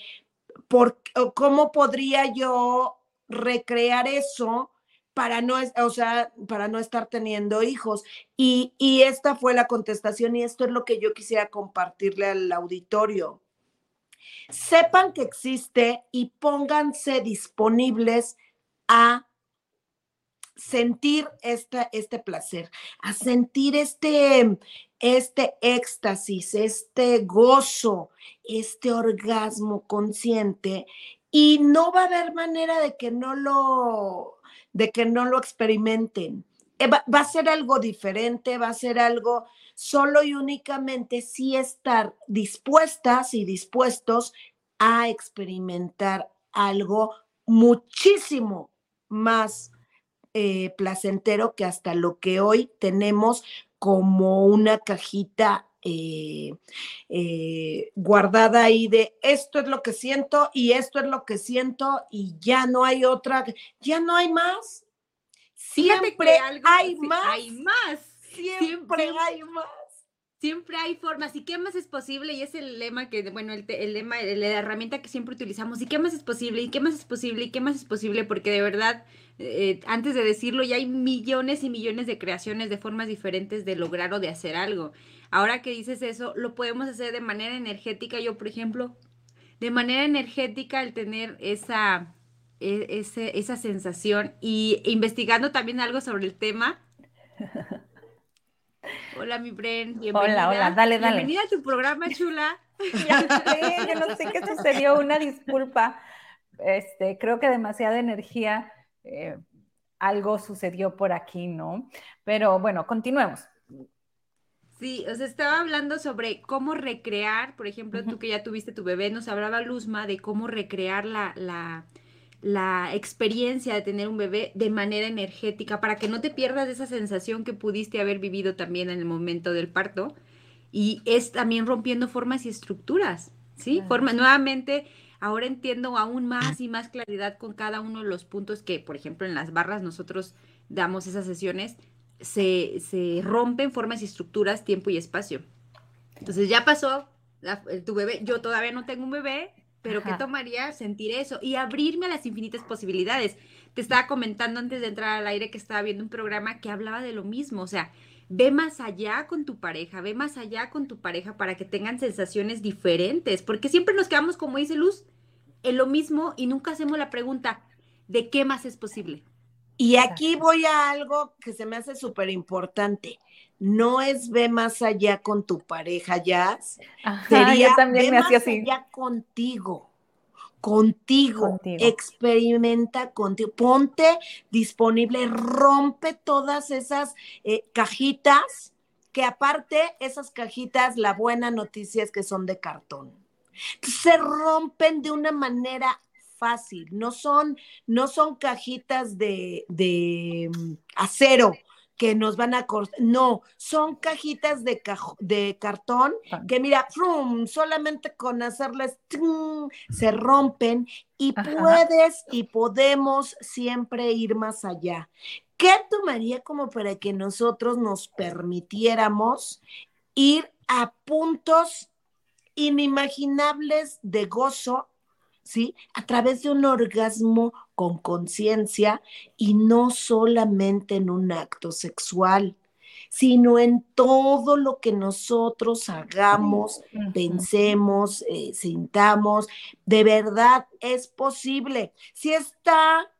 por, ¿cómo podría yo recrear eso para no, o sea, para no estar teniendo hijos. Y, y esta fue la contestación y esto es lo que yo quisiera compartirle al auditorio. Sepan que existe y pónganse disponibles a sentir este, este placer, a sentir este, este éxtasis, este gozo, este orgasmo consciente y no va a haber manera de que no lo, de que no lo experimenten. Eh, va, a ser algo diferente, va a ser algo solo y únicamente si estar dispuestas y dispuestos a experimentar algo muchísimo más eh, placentero que hasta lo que hoy tenemos como una cajita eh, eh, guardada ahí de esto es lo que siento y esto es lo que siento y ya no hay otra, ya no hay más. Siempre hay más. Hay más. Siempre, hay más. Siempre hay formas. ¿Y qué más es posible? Y es el lema que, bueno, el, el lema, la herramienta que siempre utilizamos. ¿Y qué más es posible? ¿Y qué más es posible? ¿Y qué más es posible? Porque de verdad, eh, antes de decirlo, ya hay millones y millones de creaciones de formas diferentes de lograr o de hacer algo. Ahora que dices eso, lo podemos hacer de manera energética. Yo, por ejemplo, de manera energética, el tener esa, e, esa sensación y investigando también algo sobre el tema. Hola, mi Bren. Bienvenida. Hola, hola, dale, dale. Bienvenida a tu programa, chula. ya sé, yo no sé qué sucedió, una disculpa. Este, creo que demasiada energía, eh, algo sucedió por aquí, ¿no? Pero bueno, continuemos. Sí, os estaba hablando sobre cómo recrear, por ejemplo, tú que ya tuviste tu bebé, nos hablaba Luzma de cómo recrear la, la, la experiencia de tener un bebé de manera energética para que no te pierdas esa sensación que pudiste haber vivido también en el momento del parto. Y es también rompiendo formas y estructuras, ¿sí? Forma, nuevamente, ahora entiendo aún más y más claridad con cada uno de los puntos que, por ejemplo, en las barras nosotros damos esas sesiones se, rompen formas y estructuras, tiempo y espacio. Entonces ya pasó tu bebé, yo todavía no tengo un bebé, pero ¿qué tomaría sentir eso? Y abrirme a las infinitas posibilidades. Te estaba comentando antes de entrar al aire que estaba viendo un programa que hablaba de lo mismo, o sea, ve más allá con tu pareja, ve más allá con tu pareja para que tengan sensaciones diferentes, porque siempre nos quedamos, como dice Luz, en lo mismo y nunca hacemos la pregunta, ¿de qué más es posible? Y aquí voy a algo que se me hace súper importante. No es ve más allá con tu pareja, ya. Sería también ve más allá contigo. Contigo. Experimenta contigo. Ponte disponible, rompe todas esas eh, cajitas, que aparte esas cajitas, la buena noticia es que son de cartón. Se rompen de una manera fácil, no son, no son cajitas de, de mm, acero que nos van a cortar, no, son cajitas de, de cartón que mira, solamente con hacerles se rompen y puedes y podemos siempre ir más allá. ¿Qué tomaría como para que nosotros nos permitiéramos ir a puntos inimaginables de gozo ¿sí? A través de un orgasmo con conciencia y no solamente en un acto sexual, sino en todo lo que nosotros hagamos, pensemos, eh, sintamos. De verdad es posible. Si está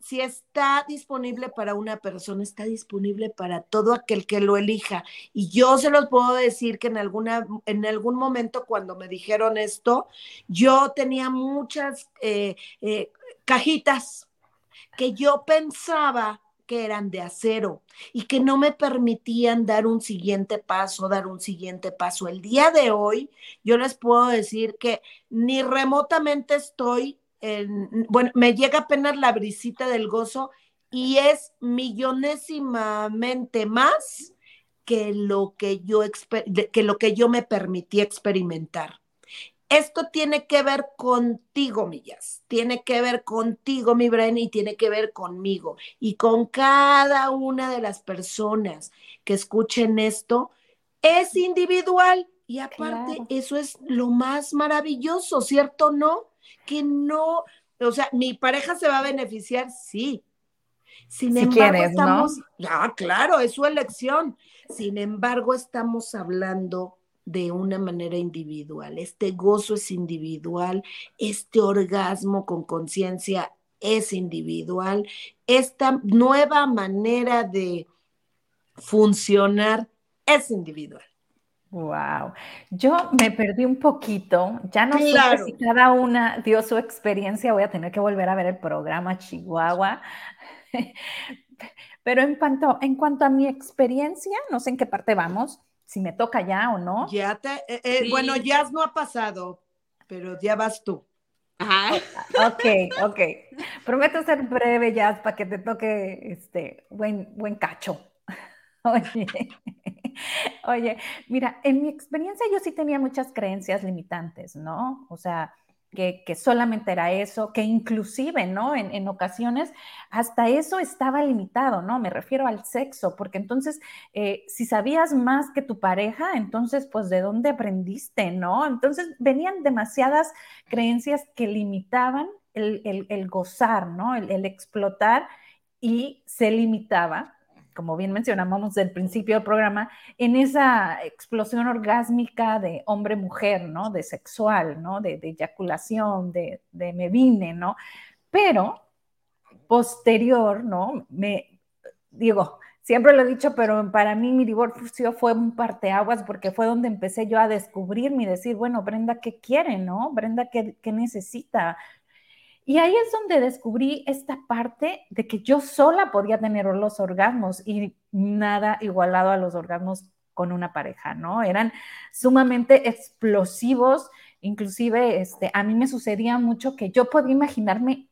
si está disponible para una persona, está disponible para todo aquel que lo elija. Y yo se los puedo decir que en, alguna, en algún momento cuando me dijeron esto, yo tenía muchas eh, eh, cajitas que yo pensaba que eran de acero y que no me permitían dar un siguiente paso, dar un siguiente paso. El día de hoy, yo les puedo decir que ni remotamente estoy bueno, me llega apenas la brisita del gozo y es millonésimamente más que lo que yo, que lo que yo me permití experimentar. Esto tiene que ver contigo, Millas, tiene que ver contigo, mi Bren, y tiene que ver conmigo y con cada una de las personas que escuchen esto. Es individual y aparte eso es lo más maravilloso, ¿cierto? ¿No? Que no, o sea, mi pareja se va a beneficiar, sí. Sin embargo, estamos, ya, claro, es su elección. Sin embargo, estamos hablando de una manera individual. Este gozo es individual, este orgasmo con conciencia es individual, esta nueva manera de funcionar es individual. Wow, yo me perdí un poquito, ya no sé si cada una dio su experiencia, voy a tener que volver a ver el programa Chihuahua. Pero en cuanto, en cuanto a mi experiencia, no sé en qué parte vamos, si me toca ya o no. Ya te, eh, eh, bueno, ya no ha pasado, pero ya vas tú. Ajá. Ok, ok. Prometo ser breve, ya para que te toque este buen, buen cacho. Oye, oye, mira, en mi experiencia yo sí tenía muchas creencias limitantes, ¿no? O sea, que, solamente era eso, que inclusive, ¿no? En, ocasiones hasta eso estaba limitado, ¿no? Me refiero al sexo, porque entonces, eh, si sabías más que tu pareja, entonces, pues, ¿de dónde aprendiste, ¿no? Entonces, venían demasiadas creencias que limitaban el, gozar, ¿no? el explotar y se limitaba como bien mencionamos del principio del programa, en esa explosión orgásmica de hombre-mujer, ¿no? De sexual, ¿no? De, eyaculación, de, de, me vine, ¿no? Pero posterior, ¿no? Me, digo, siempre lo he dicho, pero para mí mi divorcio fue un parteaguas porque fue donde empecé yo a descubrirme y decir, bueno, Brenda, ¿qué quiere, no? Brenda, ¿qué, qué necesita? Y ahí es donde descubrí esta parte de que yo sola podía tener los orgasmos y nada igualado a los orgasmos con una pareja, ¿no? Eran sumamente explosivos, inclusive este, a mí me sucedía mucho que yo podía imaginarme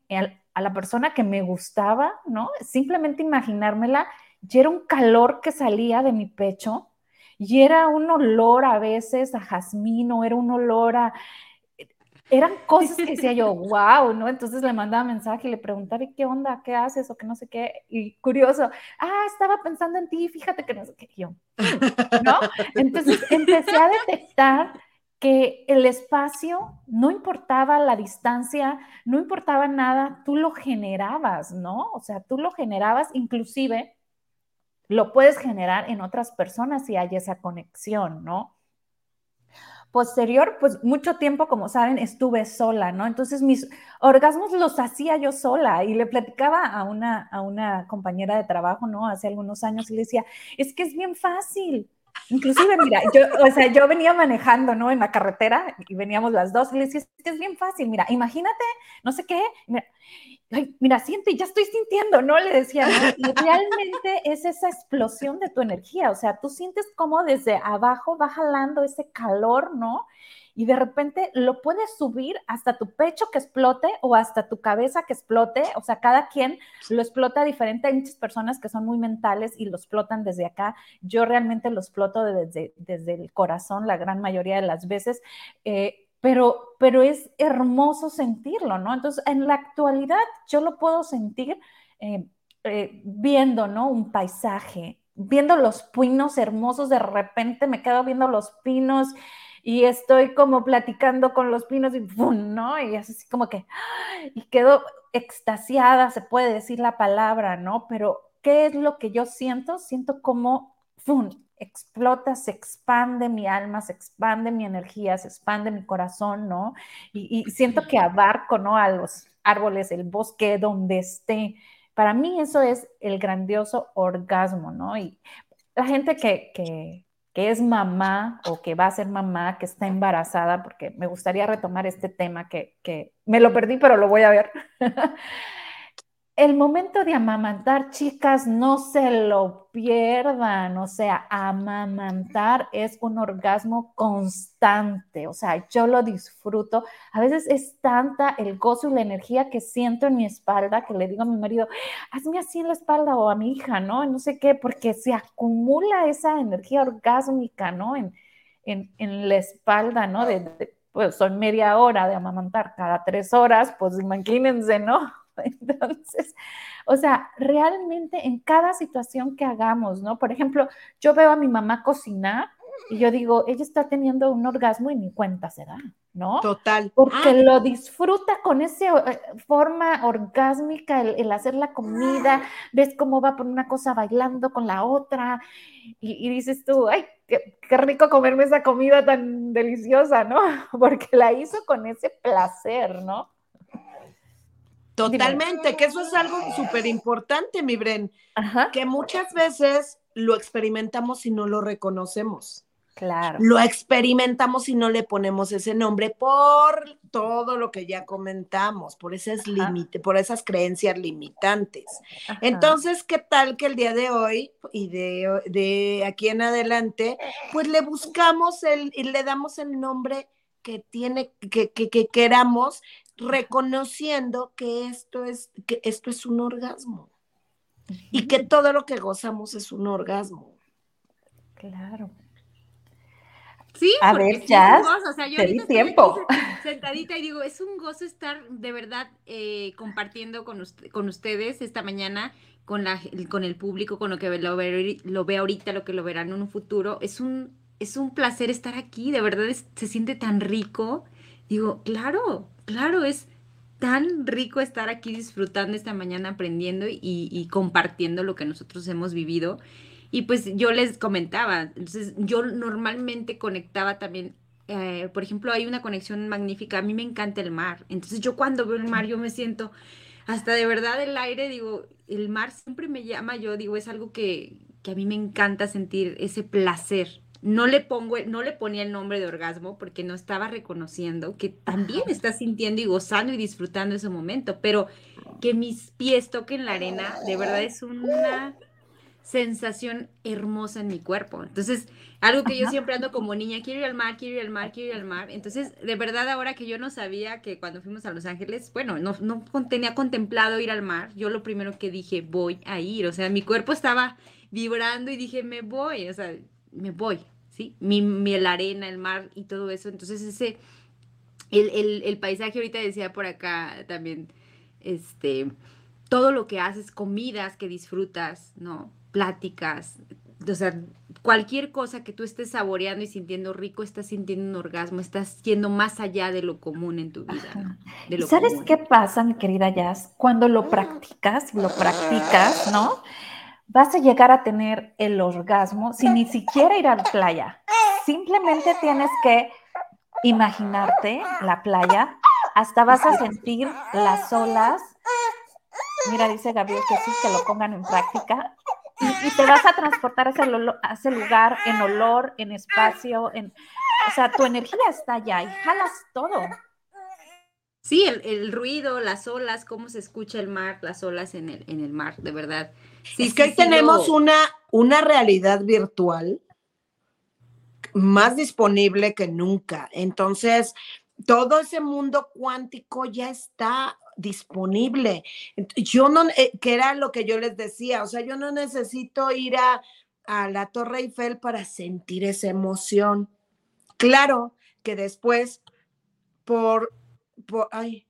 a la persona que me gustaba, ¿no? Simplemente imaginármela, y era un calor que salía de mi pecho y era un olor a veces a jazmín o era un olor a eran cosas que decía yo, wow, ¿no? Entonces le mandaba mensaje y le preguntaba, ¿qué onda? ¿Qué haces? O que no sé qué. Y curioso, ah, estaba pensando en ti, fíjate que no sé qué. yo, ¿no? Entonces empecé a detectar que el espacio no importaba la distancia, no importaba nada, tú lo generabas, ¿no? O sea, tú lo generabas, inclusive lo puedes generar en otras personas si hay esa conexión, ¿no? Posterior, pues mucho tiempo, como saben, estuve sola, ¿no? Entonces mis orgasmos los hacía yo sola y le platicaba a una, a una compañera de trabajo, ¿no? Hace algunos años y le decía, es que es bien fácil. Inclusive, mira, yo, o sea, yo venía manejando, ¿no? En la carretera y veníamos las dos y le decía, es bien fácil, mira, imagínate, no sé qué, mira, ay, mira, siente, ya estoy sintiendo, ¿no? Le decía, y realmente es esa explosión de tu energía, o sea, tú sientes como desde abajo va jalando ese calor, ¿no? Y de repente lo puedes subir hasta tu pecho que explote o hasta tu cabeza que explote, o sea, cada quien lo explota diferente, hay muchas personas que son muy mentales y lo explotan desde acá, yo realmente lo exploto desde, desde el corazón la gran mayoría de las veces. Eh, pero, pero es hermoso sentirlo, ¿no? Entonces, en la actualidad yo lo puedo sentir eh, eh, viendo, ¿no? Un paisaje, viendo los pinos hermosos, de repente me quedo viendo los pinos y estoy como platicando con los pinos y ¡pum! ¿no? Y es así como que, y quedo extasiada, se puede decir la palabra, ¿no? Pero, ¿qué es lo que yo siento? Siento como, ¡pum! explota, se expande mi alma, se expande mi energía, se expande mi corazón, ¿no? Y, siento que abarco, ¿no? A los árboles, el bosque, donde esté. Para mí eso es el grandioso orgasmo, ¿no? Y la gente que, que, que es mamá o que va a ser mamá, que está embarazada, porque me gustaría retomar este tema que, que me lo perdí, pero lo voy a ver. el momento de amamantar, chicas, no se lo pierdan. O sea, amamantar es un orgasmo constante. O sea, yo lo disfruto. A veces es tanta el gozo y la energía que siento en mi espalda que le digo a mi marido, hazme así en la espalda o a mi hija, ¿no? No sé qué, porque se acumula esa energía orgásmica, ¿no? En, en, la espalda, ¿no? pues son media hora de amamantar cada tres horas, pues imagínense, ¿no? Entonces, o sea, realmente en cada situación que hagamos, ¿no? Por ejemplo, yo veo a mi mamá cocinar y yo digo, ella está teniendo un orgasmo y ni cuenta se da, ¿no? Total. Porque ah. lo disfruta con esa eh, forma orgásmica, el, hacer la comida, ves cómo va por una cosa bailando con la otra y, dices tú, ay, qué, qué, rico comerme esa comida tan deliciosa, ¿no? Porque la hizo con ese placer, ¿no? Totalmente, que eso es algo súper importante, mi Bren, que muchas veces lo experimentamos y no lo reconocemos. Claro. Lo experimentamos y no le ponemos ese nombre por todo lo que ya comentamos, por esas límites, por esas creencias limitantes. Entonces, ¿qué tal que el día de hoy y de, de aquí en adelante, pues le buscamos el y le damos el nombre que tiene, que, que, que queramos reconociendo que esto es, que esto es un orgasmo y que todo lo que gozamos es un orgasmo. Claro. Sí, a ver, ya. Es un gozo. O sea, yo tiempo. sentadita y digo, es un gozo estar de verdad eh, compartiendo con, con ustedes esta mañana, con, la, con el público, con lo que lo ve, lo ve ahorita, lo que lo verán en un futuro. Es un, es un placer estar aquí, de verdad se siente tan rico. Digo, claro, claro, es tan rico estar aquí disfrutando esta mañana, aprendiendo y, compartiendo lo que nosotros hemos vivido. Y pues yo les comentaba, entonces yo normalmente conectaba también, eh, por ejemplo, hay una conexión magnífica, a mí me encanta el mar, entonces yo cuando veo el mar yo me siento hasta de verdad el aire, digo, el mar siempre me llama, yo digo, es algo que, que a mí me encanta sentir ese placer, no le pongo, no le ponía el nombre de orgasmo porque no estaba reconociendo que también está sintiendo y gozando y disfrutando ese momento, pero que mis pies toquen la arena, de verdad es una sensación hermosa en mi cuerpo. Entonces, algo que yo siempre ando como niña, quiero ir al mar, quiero ir al mar, quiero ir al mar. Entonces, de verdad, ahora que yo no sabía que cuando fuimos a Los Ángeles, bueno, no, no tenía contemplado ir al mar, yo lo primero que dije, voy a ir. O sea, mi cuerpo estaba vibrando y dije, me voy. O sea, me voy, ¿sí? Mi, mi, la arena, el mar y todo eso. Entonces ese, el, el, paisaje ahorita decía por acá también, este, todo lo que haces, comidas que disfrutas, ¿no? Pláticas, o sea, cualquier cosa que tú estés saboreando y sintiendo rico, estás sintiendo un orgasmo, estás yendo más allá de lo común en tu vida. ¿no? ¿Sabes qué pasa, mi querida Jazz? Cuando lo practicas, lo practicas, ¿no? Vas a llegar a tener el orgasmo sin ni siquiera ir a la playa. Simplemente tienes que imaginarte la playa, hasta vas a sentir las olas. Mira, dice Gabriel que sí, que lo pongan en práctica. Y, te vas a transportar a ese, a ese, lugar en olor, en espacio, en, o sea, tu energía está allá y jalas todo. Sí, el, ruido, las olas, cómo se escucha el mar, las olas en el, en el mar, de verdad. Sí, es que hoy tenemos una, una realidad virtual más disponible que nunca. Entonces, todo ese mundo cuántico ya está disponible. Yo no, eh, que era lo que yo les decía, o sea, yo no necesito ir a, a la Torre Eiffel para sentir esa emoción. Claro que después, por por, ay,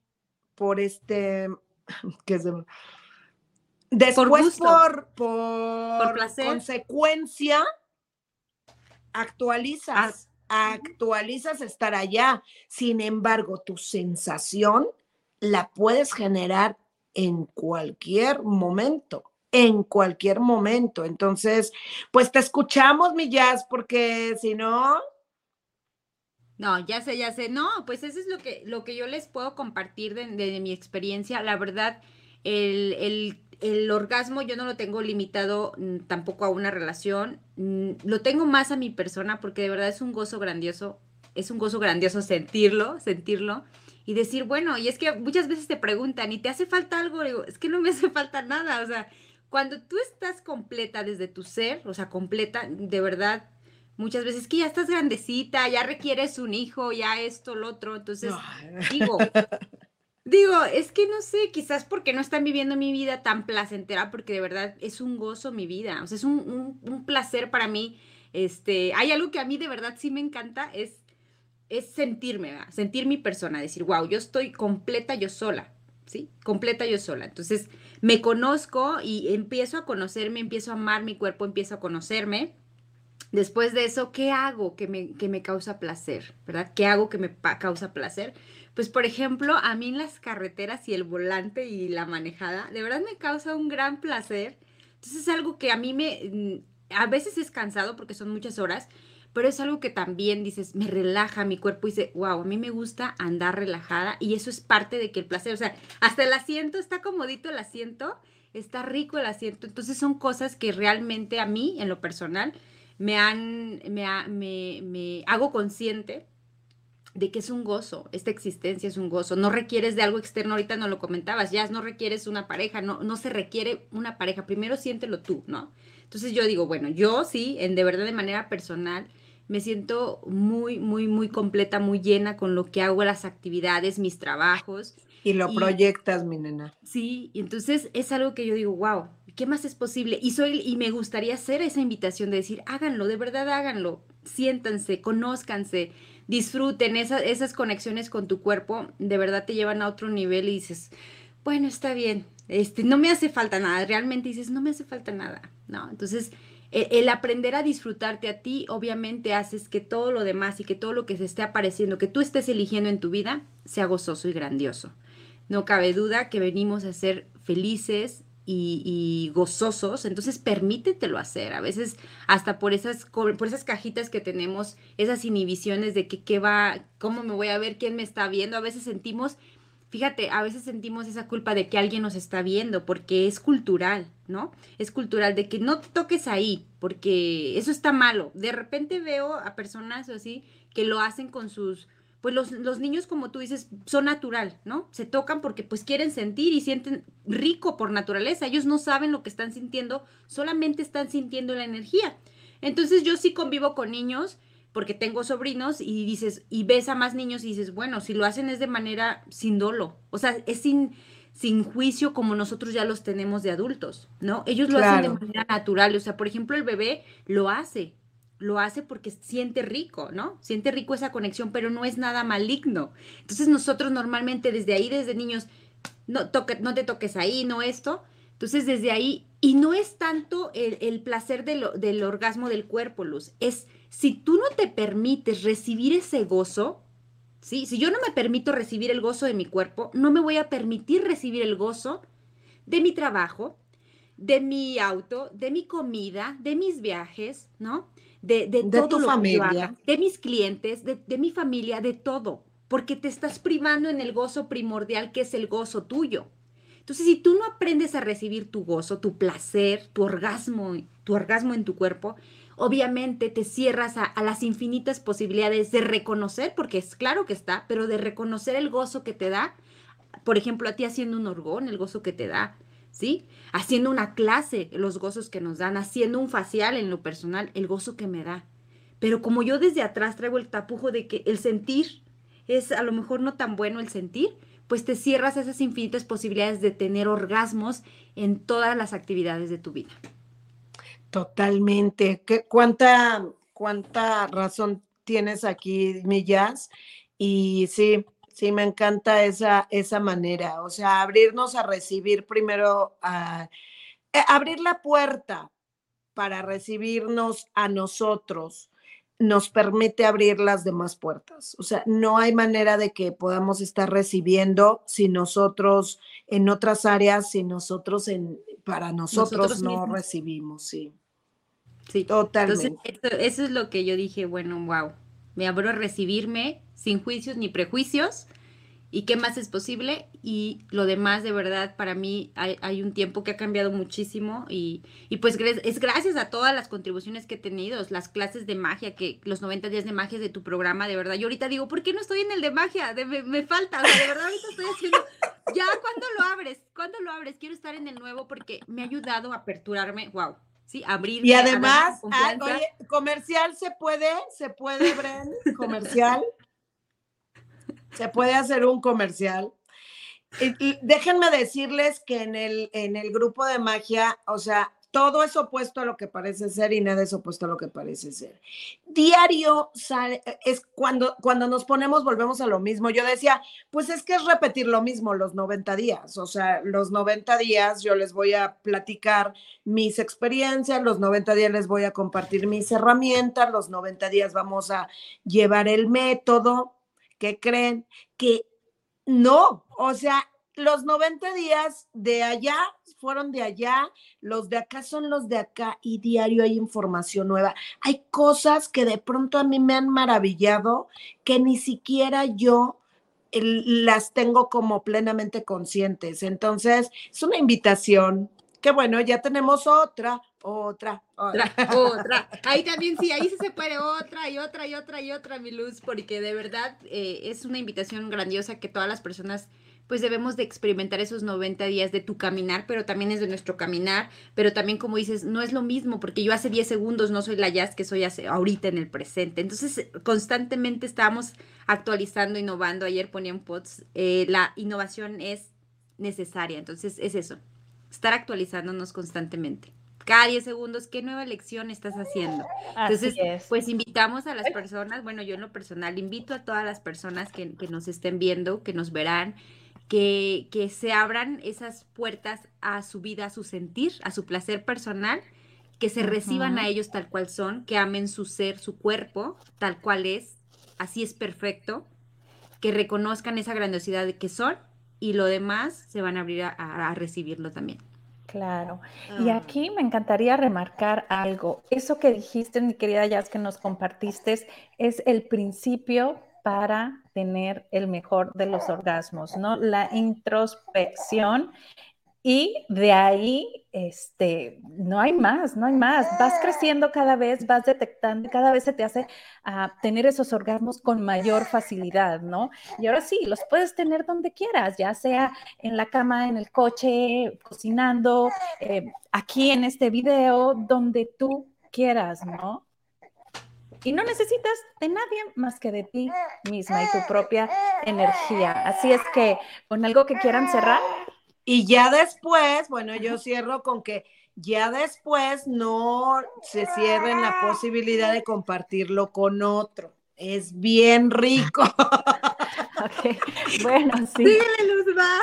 por este, que es después por, por, consecuencia, actualizas, ah. actualizas estar allá. Sin embargo, tu sensación la puedes generar en cualquier momento en cualquier momento. Entonces, pues te escuchamos, mi jazz, porque si no, no, ya sé, ya sé. No, pues eso es lo que, lo que yo les puedo compartir de, mi experiencia. La verdad, el, orgasmo yo no lo tengo limitado mm, tampoco a una relación. Mm, lo tengo más a mi persona porque de verdad es un gozo grandioso. Es un gozo grandioso sentirlo, sentirlo. y decir, bueno, y es que muchas veces te preguntan, ¿y te hace falta algo? Digo, es que no me hace falta nada, o sea, cuando tú estás completa desde tu ser, o sea, completa, de verdad, muchas veces que ya estás grandecita, ya requieres un hijo, ya esto, lo otro, entonces, digo, digo, es que no sé, quizás porque no están viviendo mi vida tan placentera, porque de verdad es un gozo mi vida, o sea, es un, un placer para mí, este, hay algo que a mí de verdad sí me encanta, es es sentirme, sentir mi persona, decir, wow, yo estoy completa yo sola, ¿sí? Completa yo sola. Entonces, me conozco y empiezo a conocerme, empiezo a amar mi cuerpo, empiezo a conocerme. Después de eso, ¿qué hago que me, que me causa placer? ¿Verdad? ¿Qué hago que me causa placer? Pues, por ejemplo, a mí las carreteras y el volante y la manejada, de verdad me causa un gran placer. Entonces, es algo que a mí me, mm, a veces es cansado porque son muchas horas, pero es algo que también dices, me relaja mi cuerpo y dice, wow, a mí me gusta andar relajada y eso es parte de que el placer, o sea, hasta el asiento, está comodito el asiento, está rico el asiento, entonces son cosas que realmente a mí, en lo personal, me han, me, me, me hago consciente de que es un gozo, esta existencia es un gozo, no requieres de algo externo, ahorita no lo comentabas, ya no requieres una pareja, no, no se requiere una pareja, primero siéntelo tú, ¿no? Entonces yo digo, bueno, yo sí, en de verdad de manera personal, me siento muy, muy, muy completa, muy llena con lo que hago, las actividades, mis trabajos. Y lo proyectas, mi nena. Sí, y entonces es algo que yo digo, wow, ¿qué más es posible? Y soy, y me gustaría hacer esa invitación de decir, háganlo, de verdad háganlo, siéntanse, conózcanse, disfruten esas, esas conexiones con tu cuerpo, de verdad te llevan a otro nivel y dices, bueno, está bien, este, no me hace falta nada, realmente dices, no me hace falta nada, ¿no? Entonces, e, el aprender a disfrutarte a ti, obviamente haces que todo lo demás y que todo lo que se esté apareciendo, que tú estés eligiendo en tu vida, sea gozoso y grandioso. No cabe duda que venimos a ser felices y, gozosos, entonces permítetelo hacer. A veces hasta por esas, por esas cajitas que tenemos, esas inhibiciones de que qué va, cómo me voy a ver, quién me está viendo, a veces sentimos fíjate, a veces sentimos esa culpa de que alguien nos está viendo, porque es cultural, ¿no? Es cultural de que no te toques ahí, porque eso está malo. De repente veo a personas así que lo hacen con sus, pues los, los, niños, como tú dices, son natural, ¿no? Se tocan porque pues quieren sentir y sienten rico por naturaleza. Ellos no saben lo que están sintiendo, solamente están sintiendo la energía. Entonces yo sí convivo con niños porque tengo sobrinos y dices, y ves a más niños y dices, bueno, si lo hacen es de manera sin dolo, o sea, es sin, sin juicio como nosotros ya los tenemos de adultos, ¿no? Ellos lo hacen de manera natural, o sea, por ejemplo, el bebé lo hace, lo hace porque siente rico, ¿no? Siente rico esa conexión, pero no es nada maligno. Entonces nosotros normalmente desde ahí, desde niños, no, toque, no te toques ahí, no esto. Entonces desde ahí, y no es tanto el, el placer del orgasmo del cuerpo, Luz, es si tú no te permites recibir ese gozo, ¿sí? Si yo no me permito recibir el gozo de mi cuerpo, no me voy a permitir recibir el gozo de mi trabajo, de mi auto, de mi comida, de mis viajes, ¿no? De, de, todo tu familia. de mis clientes, de, de mi familia, de todo, porque te estás privando en el gozo primordial que es el gozo tuyo. Entonces, si tú no aprendes a recibir tu gozo, tu placer, tu orgasmo, tu orgasmo en tu cuerpo, obviamente te cierras a, las infinitas posibilidades de reconocer, porque es claro que está, pero de reconocer el gozo que te da, por ejemplo, a ti haciendo un orgón, el gozo que te da, ¿sí? Haciendo una clase, los gozos que nos dan, haciendo un facial en lo personal, el gozo que me da. Pero como yo desde atrás traigo el tapujo de que el sentir es a lo mejor no tan bueno el sentir, pues te cierras esas infinitas posibilidades de tener orgasmos en todas las actividades de tu vida. Totalmente. ¿Qué, cuánta, ¿Cuánta razón tienes aquí, Millas? Y sí, sí, me encanta esa, esa manera. O sea, abrirnos a recibir primero, a, eh, abrir la puerta para recibirnos a nosotros nos permite abrir las demás puertas. O sea, no hay manera de que podamos estar recibiendo si nosotros en otras áreas, si nosotros en, para nosotros, no recibimos, sí. Sí, totalmente. Entonces, eso, es lo que yo dije, bueno, wow, me abro a recibirme sin juicios ni prejuicios y qué más es posible y lo demás de verdad para mí hay, un tiempo que ha cambiado muchísimo y, pues es gracias a todas las contribuciones que he tenido, las clases de magia, que los 90 días de magia de tu programa, de verdad, yo ahorita digo, ¿por qué no estoy en el de magia? me, falta, o sea, de verdad ahorita estoy haciendo, ya, ¿cuándo lo abres? ¿Cuándo lo abres? Quiero estar en el nuevo porque me ha ayudado a aperturarme, wow. Sí, abrir. Y además, comercial se puede, se puede, Bren, comercial. Se puede hacer un comercial. Y, déjenme decirles que en el, en el grupo de magia, o sea, todo es opuesto a lo que parece ser y nada es opuesto a lo que parece ser. Diario sale, es cuando, cuando nos ponemos, volvemos a lo mismo. Yo decía, pues es que es repetir lo mismo los 90 días. O sea, los 90 días yo les voy a platicar mis experiencias, los 90 días les voy a compartir mis herramientas, los 90 días vamos a llevar el método, ¿qué creen? Que no, o sea, los 90 días de allá fueron de allá, los de acá son los de acá y diario hay información nueva. Hay cosas que de pronto a mí me han maravillado que ni siquiera yo las tengo como plenamente conscientes. Entonces, es una invitación. Que bueno, ya tenemos otra, otra, otra, otra. Ahí también sí, ahí se puede otra y otra y otra y otra, mi luz, porque de verdad eh, es una invitación grandiosa que todas las personas pues debemos de experimentar esos 90 días de tu caminar, pero también es de nuestro caminar, pero también como dices, no es lo mismo, porque yo hace 10 segundos no soy la jazz que soy hace, ahorita en el presente. Entonces, constantemente estamos actualizando, innovando. Ayer ponía un post, eh, la innovación es necesaria, entonces es eso, estar actualizándonos constantemente cada 10 segundos, ¿qué nueva lección estás haciendo? Entonces, pues invitamos a las personas, bueno, yo en lo personal invito a todas las personas que, nos estén viendo, que nos verán, que, que, se abran esas puertas a su vida, a su sentir, a su placer personal, que se reciban a ellos tal cual son, que amen su ser, su cuerpo, tal cual es, así es perfecto, que reconozcan esa grandiosidad de que son y lo demás se van a abrir a recibirlo también. Claro. Y ah. aquí me encantaría remarcar algo. Eso que dijiste, mi querida Jazz, que nos compartiste, es el principio para tener el mejor de los orgasmos, ¿no? La introspección y de ahí, este, no hay más, no hay más. Vas creciendo cada vez, vas detectando, cada vez se te hace a tener esos orgasmos con mayor facilidad, ¿no? Y ahora sí, los puedes tener donde quieras, ya sea en la cama, en el coche, cocinando, eh, aquí en este video, donde tú quieras, ¿no? Y no necesitas de nadie más que de ti misma y tu propia energía. Así es que, con algo que quieran cerrar. Y ya después, bueno, yo cierro con que ya después no se cierren la posibilidad de compartirlo con otro. Es bien rico. Bueno, sí. Síguele, Luzma.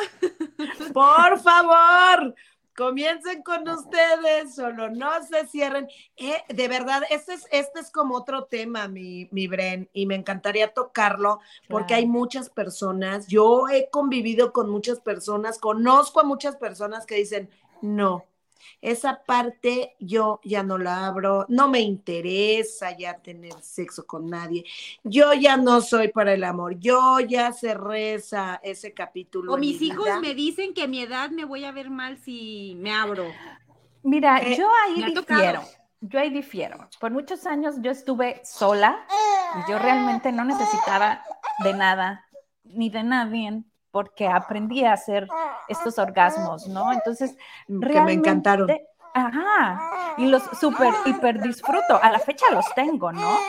Por favor, Comiencen con ustedes, solo no se cierren. Eh, de verdad, este es, este es como otro tema, mi, mi Bren, y me encantaría tocarlo porque hay muchas personas, yo he convivido con muchas personas, conozco a muchas personas que dicen, no, esa parte yo ya no la abro, no me interesa ya tener sexo con nadie, yo ya no soy para el amor, yo ya cerré esa, ese capítulo. O mis hijos me dicen que a mi edad me voy a ver mal si me abro. Mira, eh, yo ahí difiero. Yo ahí difiero. Por muchos años yo estuve sola y yo realmente no necesitaba de nada ni de nadie porque aprendí a hacer estos orgasmos, ¿no? Entonces, realmente, me encantaron. Ajá, y los súper, hiper disfruto. A la fecha los tengo, ¿no?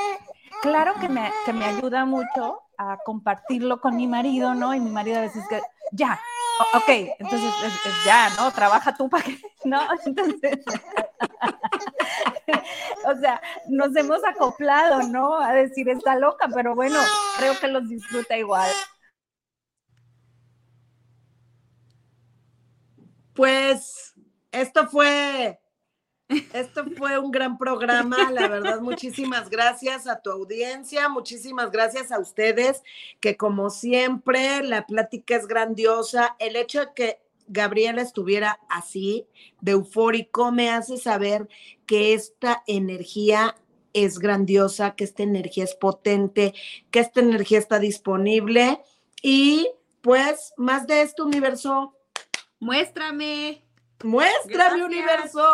Claro que me, que me ayuda mucho a compartirlo con mi marido, ¿no? Y mi marido a veces que, ya, ok, entonces es, ya, ¿no? Trabaja tú para que, ¿no? Entonces, o sea, nos hemos acoplado, ¿no? A decir, está loca, pero bueno, creo que los disfruta igual. Pues esto fue, esto fue un gran programa, la verdad, muchísimas gracias a tu audiencia, muchísimas gracias a ustedes, que como siempre, la plática es grandiosa. El hecho de que Gabriela estuviera así, de eufórico, me hace saber que esta energía es grandiosa, que esta energía es potente, que esta energía está disponible y después, más de este universo. Muéstrame. Muéstrame, universo.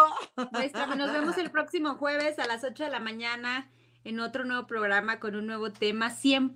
Muéstrame. Nos vemos el próximo jueves a las 8 de la mañana en otro nuevo programa con un nuevo tema. Siempre